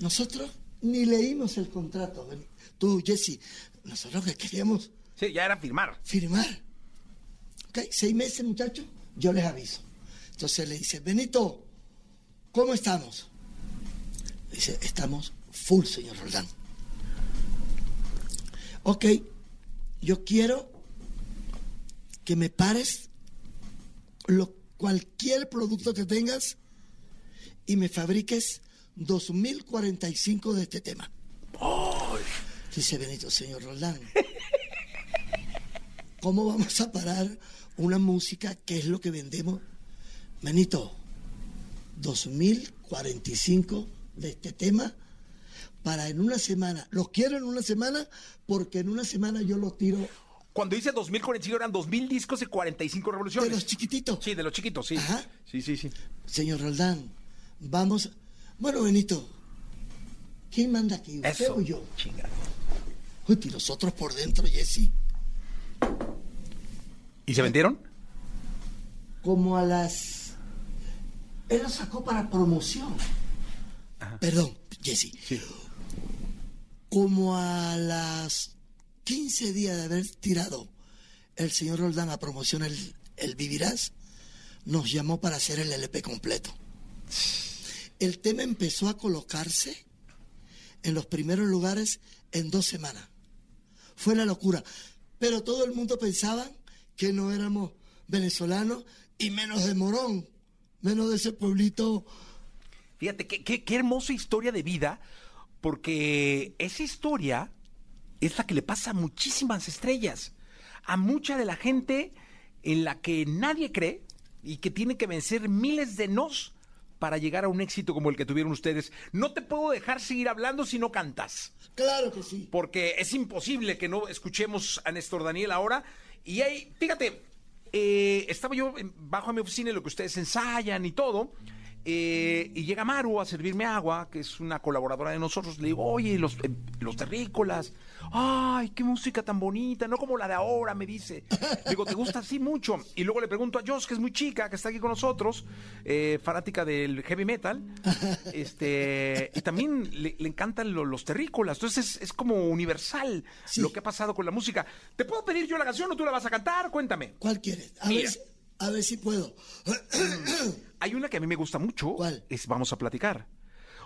Nosotros ni leímos el contrato. Tú, Jesse, nosotros que queríamos Sí, ya era firmar. firmar. ¿Ok? Seis meses, muchachos, yo les aviso. Entonces le dice, Benito, ¿cómo estamos? Dice, estamos full, señor Roldán. Ok, yo quiero que me pares lo, cualquier producto que tengas y me fabriques 2045 de este tema. Dice Benito, señor Roldán, ¿cómo vamos a parar una música que es lo que vendemos? Benito, 2045 de este tema para en una semana. Lo quiero en una semana porque en una semana yo lo tiro Cuando dice 2045 eran 2000 discos y 45 revoluciones. de los chiquititos. Sí, de los chiquitos, sí. Ajá. Sí, sí, sí. Señor Roldán, vamos. Bueno, Benito, ¿quién manda aquí? ¿Usted Eso. o yo? Chinga. Uy, y nosotros por dentro, Jesse, ¿Y se vendieron? como a las. Él lo sacó para promoción. Perdón, Jesse. Como a las 15 días de haber tirado el señor Roldán a promoción el, el Vivirás, nos llamó para hacer el LP completo. El tema empezó a colocarse en los primeros lugares en dos semanas. Fue la locura. Pero todo el mundo pensaba que no éramos venezolanos y menos de Morón, menos de ese pueblito. Fíjate, qué, qué, qué hermosa historia de vida, porque esa historia es la que le pasa a muchísimas estrellas, a mucha de la gente en la que nadie cree y que tiene que vencer miles de nos para llegar a un éxito como el que tuvieron ustedes. No te puedo dejar seguir hablando si no cantas. Claro que sí. porque es imposible que no escuchemos a Néstor Daniel ahora. Y ahí, fíjate, eh, estaba yo bajo a mi oficina en lo que ustedes ensayan y todo. Eh, y llega Maru a servirme agua, que es una colaboradora de nosotros. Le digo, oye, los, eh, los terrícolas. Ay, qué música tan bonita, no como la de ahora, me dice. Digo, ¿te gusta así mucho? Y luego le pregunto a Joss, que es muy chica, que está aquí con nosotros, eh, fanática del heavy metal. Este, y también le, le encantan lo- los terrícolas. Entonces es, es como universal Sí. lo que ha pasado con la música. ¿Te puedo pedir yo la canción o tú la vas a cantar? Cuéntame. ¿Cuál quieres? A, Mira. ver, a ver si puedo. Hay una que a mí me gusta mucho. ¿Cuál? Es Vamos a platicar.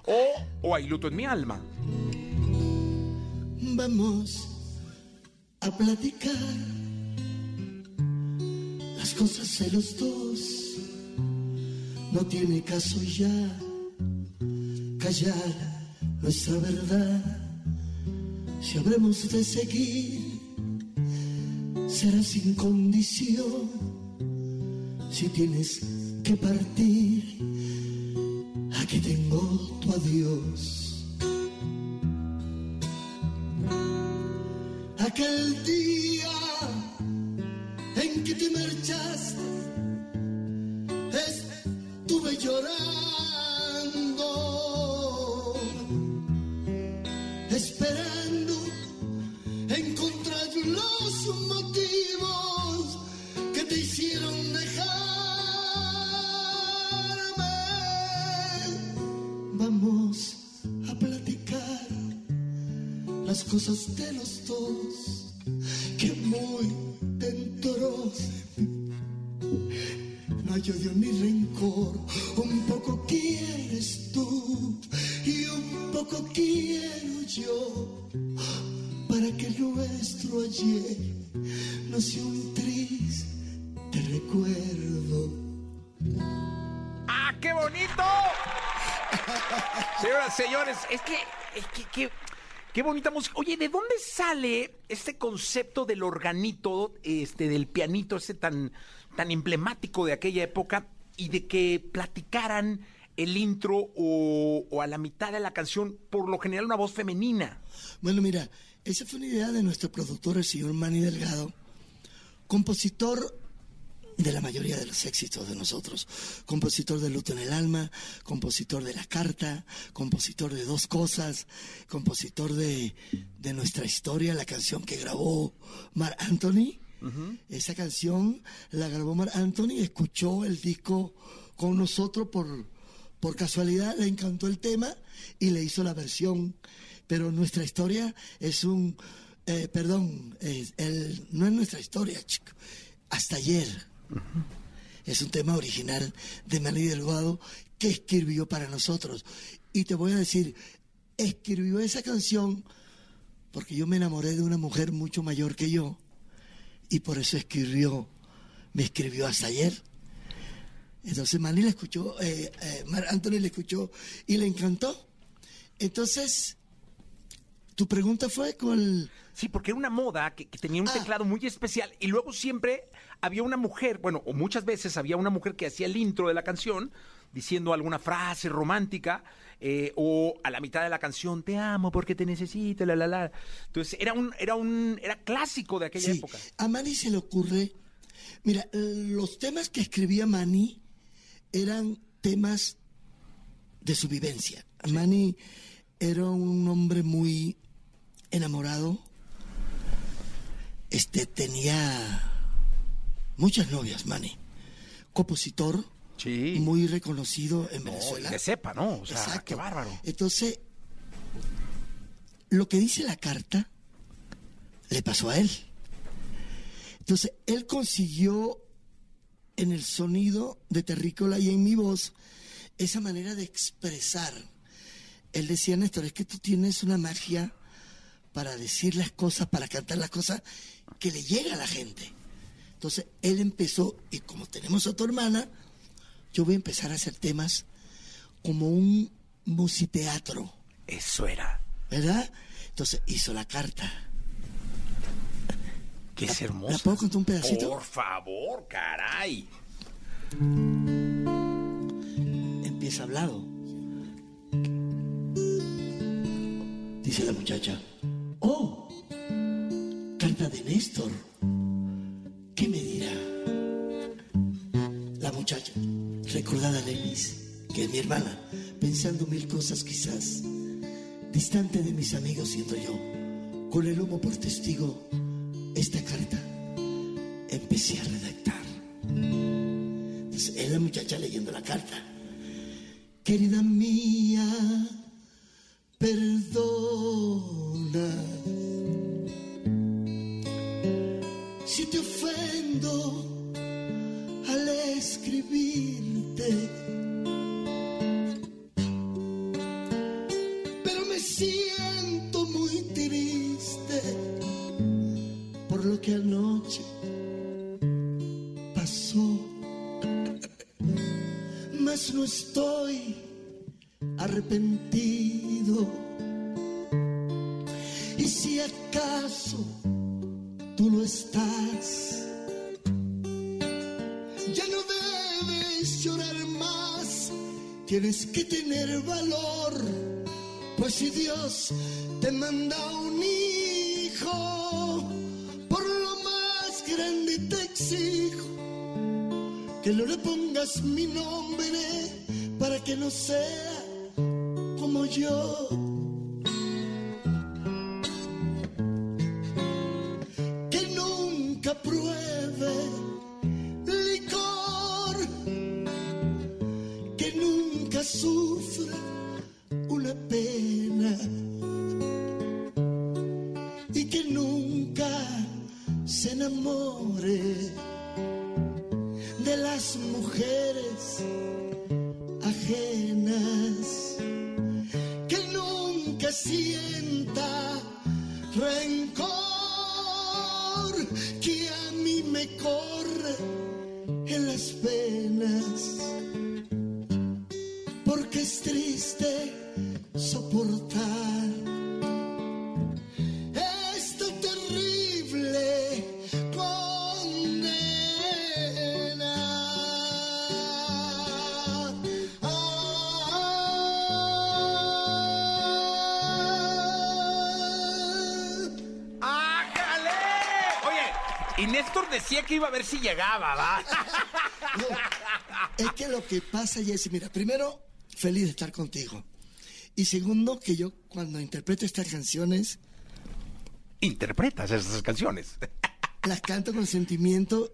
O, o Hay luto en mi alma. Vamos a platicar las cosas de los dos. No tiene caso ya callar nuestra verdad. Si habremos de seguir, será sin condición. Si tienes que partir, aquí tengo tu adiós. Este concepto del organito, este, del pianito, ese tan, tan emblemático de aquella época, y de que platicaran el intro o, o a la mitad de la canción, por lo general una voz femenina? Bueno, mira, esa fue una idea de nuestro productor, el señor Manny Delgado, compositor de la mayoría de los éxitos de nosotros. Compositor de Luto en el Alma, compositor de La Carta, compositor de Dos Cosas, compositor de, de Nuestra Historia, la canción que grabó Mar Anthony. Esa canción la grabó Mar Anthony, escuchó el disco con nosotros por, por casualidad, le encantó el tema y le hizo la versión. Pero nuestra historia es un, eh, perdón, el, no es nuestra historia, chico. Hasta ayer. Es un tema original de Manny Delgado que escribió para nosotros. Y te voy a decir, escribió esa canción porque yo me enamoré de una mujer mucho mayor que yo y por eso escribió, me escribió hasta ayer. Entonces Manny la escuchó, eh, eh, Mar Anthony la escuchó y le encantó. Entonces, tu pregunta fue con el... Sí, porque era una moda que, que tenía un teclado muy especial y luego siempre había una mujer, bueno, o muchas veces había una mujer que hacía el intro de la canción diciendo alguna frase romántica eh, o a la mitad de la canción te amo porque te necesito, la la la. Entonces era un era un era clásico de aquella Sí, época. a Manny se le ocurre, mira, los temas que escribía Manny eran temas de su vivencia. Manny era un hombre muy enamorado, este tenía muchas novias, Manny, compositor, Sí. muy reconocido en No, Venezuela. que sepa, ¿no? O sea, Exacto. qué bárbaro. Entonces, lo que dice la carta le pasó a él. Entonces, él consiguió en el sonido de Terrícola y en mi voz esa manera de expresar. Él decía, Néstor, es que tú tienes una magia para decir las cosas, para cantar las cosas que le llega a la gente. Entonces, él empezó, y como tenemos a tu hermana, yo voy a empezar a hacer temas como un musiteatro, Eso era. ¿verdad? Entonces hizo la carta. Que es hermoso. ¿La puedo contar un pedacito? Por favor, caray. Empieza hablado. Dice la muchacha, oh, carta de Néstor. ¿Qué me dirá? La muchacha, recordada Lenis, que es mi hermana, pensando mil cosas quizás, distante de mis amigos siendo yo, con el humo por testigo, esta carta empecé a redactar. Entonces, es la muchacha leyendo la carta. Querida mía, perdona. Si te ofendo al escribirte. Pero me siento muy triste por lo que anoche pasó mas no estoy arrepentido. Y si acaso estás, ya no debes llorar más, tienes que tener valor, pues si Dios te manda un hijo, por lo más grande te exijo que no le pongas mi nombre para que no sea como yo. De las mujeres ajenas, que nunca sienta rencor que a mí me corre en las penas, porque es triste soportar Decía que iba a ver si llegaba, ¿va? [laughs] Es que lo que pasa, Jessy, mira, primero, feliz de estar contigo. Y segundo, que yo cuando interpreto estas canciones, Interpretas esas canciones. las canto con sentimiento,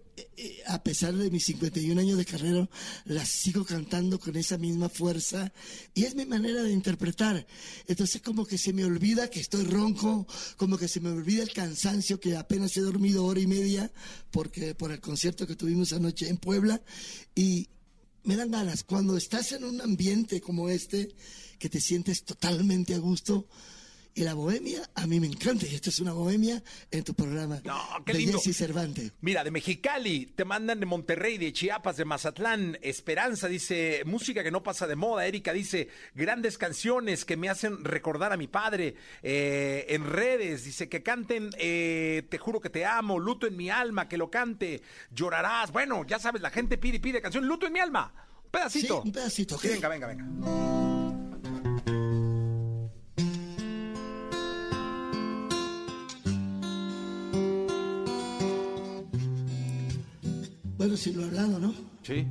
a pesar de mis 51 años de carrera, las sigo cantando con esa misma fuerza y es mi manera de interpretar. Entonces como que se me olvida que estoy ronco, como que se me olvida el cansancio que apenas he dormido hora y media porque por el concierto que tuvimos anoche en Puebla y me dan ganas cuando estás en un ambiente como este que te sientes totalmente a gusto. Y la bohemia, a mí me encanta. Y esto es una bohemia en tu programa. No, qué de lindo. Jessy Cervantes. Mira, de Mexicali, te mandan de Monterrey, de Chiapas, de Mazatlán. Esperanza dice, música que no pasa de moda. Erika dice, grandes canciones que me hacen recordar a mi padre. Eh, en redes, dice, que canten eh, Te juro que te amo, Luto en mi alma, que lo cante, llorarás. Bueno, ya sabes, la gente pide y pide canción, Luto en mi alma. Un pedacito. Sí, un pedacito, Sí, venga, venga, venga. Bueno, si lo he hablado, ¿no? Sí.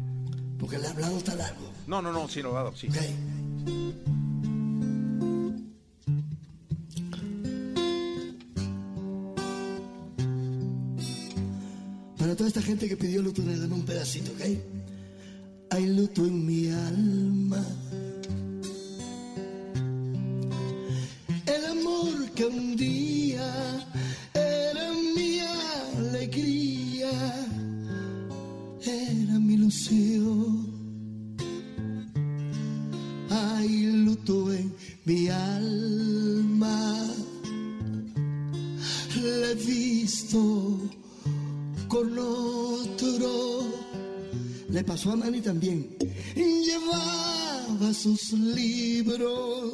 Porque el hablado está largo. No, no, no, sí, lo dado, sí. Ok. Para toda esta gente que pidió luto, le dame un pedacito, ¿ok? Hay luto en mi alma. El amor que un día era mi alegría, era mi ilusión. Hay luto en mi alma. Le he visto con otro. Le pasó a Manny también. Llevaba sus libros,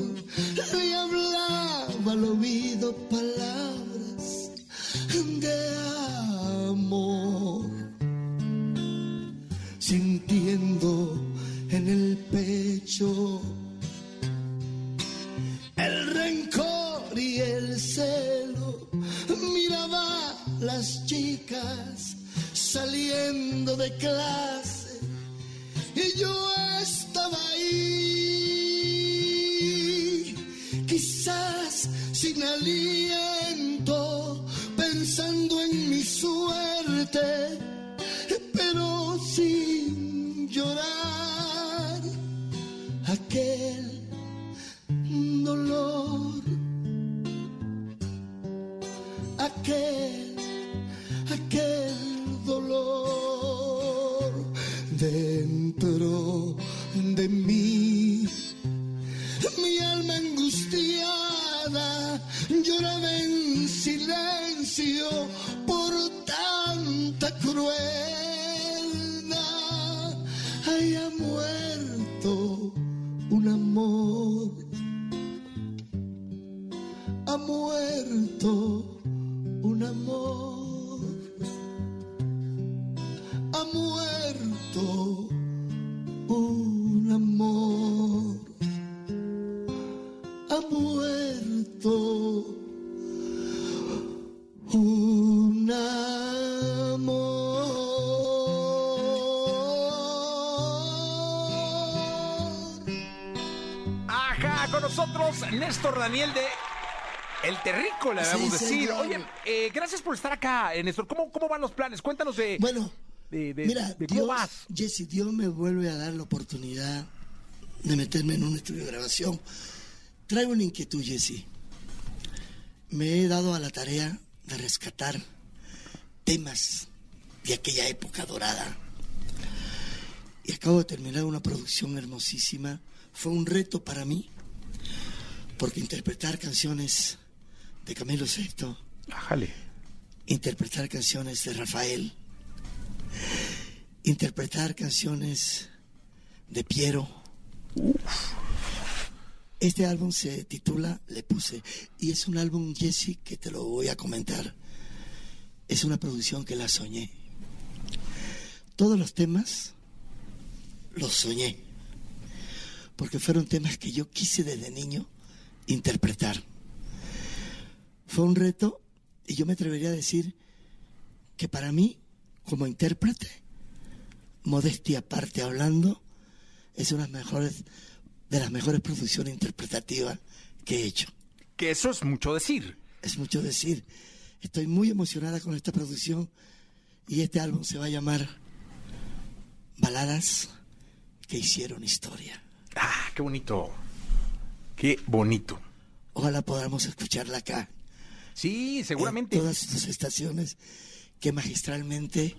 le hablaba al oído palabras de amor sintiendo en el pecho el rencor y el celo. Miraba las chicas saliendo de clase y yo estaba ahí, quizás sin aliento, pensando en mi suerte sin llorar aquel dolor, aquel, aquel dolor dentro de mí. Mi alma angustiada lloraba en silencio por tanta crueldad. Muerto un amor, ha muerto un amor, ha muerto un amor, ha muerto un amor. Nosotros Néstor Daniel de El Terrícola, Sí, debemos decir. señor. Oye, eh, gracias por estar acá, eh, Néstor. ¿Cómo, ¿Cómo van los planes? Cuéntanos de, Bueno, de, de- mira, de cómo Dios, vas. Jesse, Dios me vuelve a dar la oportunidad de meterme en un estudio de grabación. Traigo una inquietud, Jesse. Me he dado a la tarea de rescatar temas de aquella época dorada. Y acabo de terminar una producción hermosísima. Fue un reto para mí, porque interpretar canciones de Camilo VI, Ájale. interpretar canciones de Rafael, interpretar canciones de Piero. Este álbum se titula Le Puse y es un álbum, Jesse, que te lo voy a comentar. Es una producción que la soñé. Todos los temas los soñé, porque fueron temas que yo quise desde niño interpretar. Fue un reto y yo me atrevería a decir que para mí, como intérprete, modestia aparte hablando, es una de las mejores, de las mejores producciones interpretativas que he hecho. Que eso es mucho decir. Es mucho decir. Estoy muy emocionada con esta producción y este álbum se va a llamar Baladas que hicieron historia. Ah, qué bonito. Qué bonito. Ojalá podamos escucharla acá. Sí, seguramente. En todas tus estaciones que magistralmente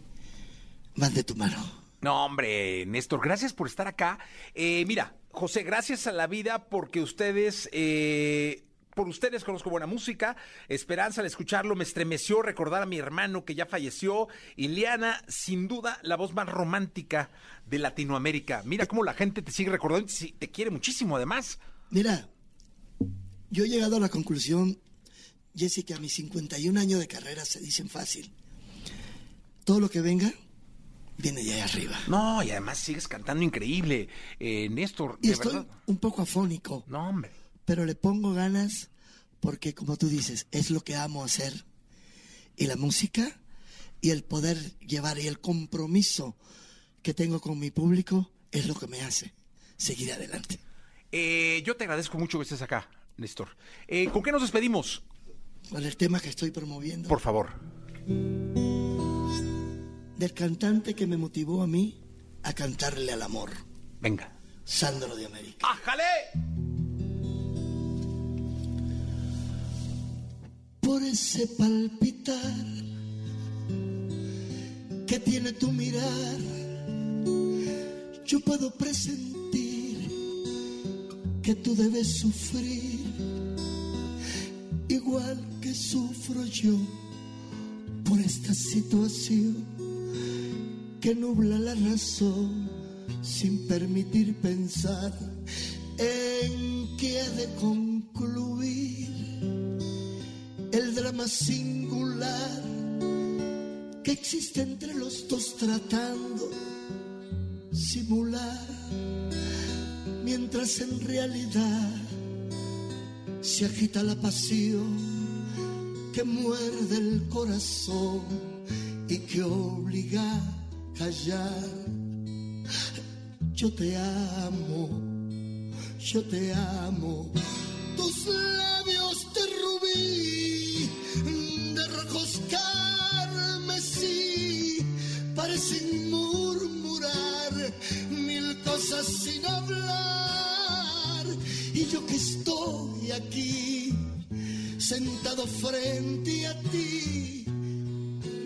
van de tu mano. No, hombre, Néstor, gracias por estar acá. Eh, mira, José, gracias a la vida porque ustedes, eh, por ustedes conozco buena música. Esperanza, al escucharlo, me estremeció recordar a mi hermano que ya falleció. Y Liana, sin duda, la voz más romántica de Latinoamérica. Mira cómo la gente te sigue recordando y te quiere muchísimo, además. Mira, yo he llegado a la conclusión, Jesse, que a mis 51 años de carrera se dicen fácil. Todo lo que venga viene de ahí arriba. No, y además sigues cantando increíble, eh, Néstor. Y de estoy verdad. un poco afónico. No, hombre. Pero le pongo ganas porque, como tú dices, es lo que amo hacer. Y la música y el poder llevar y el compromiso que tengo con mi público es lo que me hace seguir adelante. Eh, yo te agradezco mucho que estés acá, Néstor. Eh, ¿Con qué nos despedimos? Con el tema que estoy promoviendo. Por favor. Del cantante que me motivó a mí a cantarle al amor. Venga. Sandro de América. ¡Ájale! Por ese palpitar que tiene tu mirar, yo puedo presentir que tú debes sufrir, igual que sufro yo por esta situación que nubla la razón sin permitir pensar en que ha de concluir el drama singular que existe entre los dos tratando simular mientras en realidad se agita la pasión que muerde el corazón y que obliga a callar. Yo te amo yo te amo. Tus labios estoy aquí sentado frente a ti.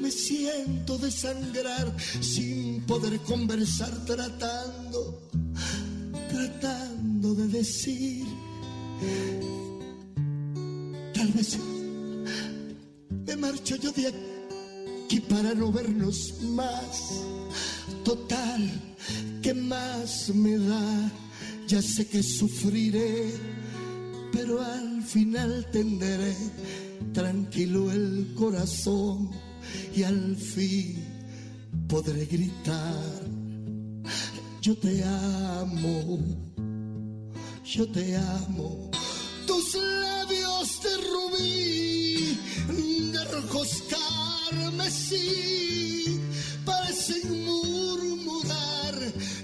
Me siento desangrar sin poder conversar tratando tratando de decir tal vez me marcho yo de aquí para no vernos más. Total que más me da ya sé que sufriré pero al final tendré tranquilo el corazón y al fin podré gritar yo te amo yo te amo tus labios de rubí de rojos carmesí parecen murmurar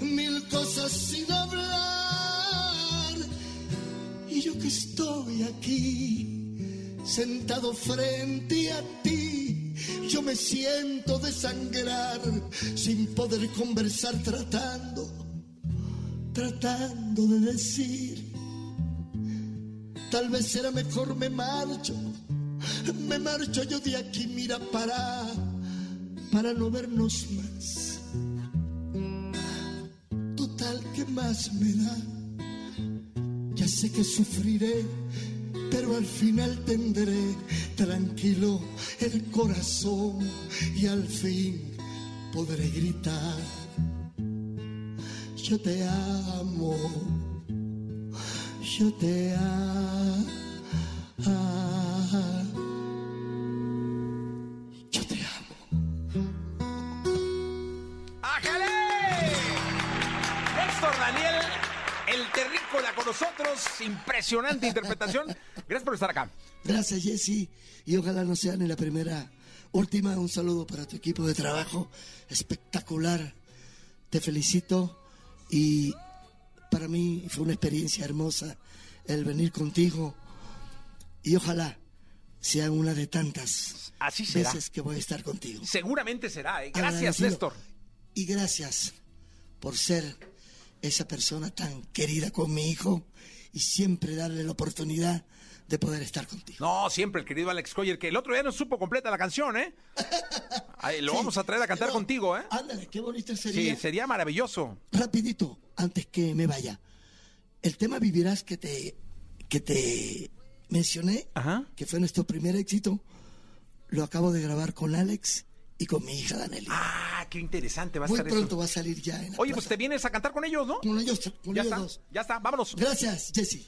mil cosas sin hablar y yo que estoy aquí sentado frente a ti yo me siento desangrar sin poder conversar tratando tratando de decir tal vez será mejor me marcho Me marcho yo de aquí, mira, para, para no vernos más. Total, ¿qué más me da? Sé que sufriré, pero al final tendré tranquilo el corazón y al fin podré gritar. Yo te amo, yo te amo. Con nosotros. Impresionante interpretación. Gracias por estar acá. Gracias, Jesse. Y ojalá no sea ni la primera. Última, un saludo para tu equipo de trabajo. Espectacular. Te felicito. Y para mí fue una experiencia hermosa el venir contigo. Y ojalá sea una de tantas Así será. veces que voy a estar contigo. Seguramente será. ¿eh? Gracias. Néstor. Y gracias por ser esa persona tan querida con mi hijo y siempre darle la oportunidad de poder estar contigo. No, siempre el querido Alex Coyer, que el otro día no supo completa la canción, ¿eh? [laughs] Ahí, lo Sí, vamos a traer a cantar contigo, ¿eh? Ándale, qué bonito Sí, sería. sería maravilloso. Rapidito, antes que me vaya. El tema Vivirás que te, que te mencioné, Ajá. que fue nuestro primer éxito, lo acabo de grabar con Alex y con mi hija Danelli. Ah, qué interesante va a Muy estar pronto eso. va a salir ya en la Oye, pues te vienes a cantar con ellos, ¿no? Con ellos, con Ya ellos está, dos. ya está, vámonos. Gracias, Jesse.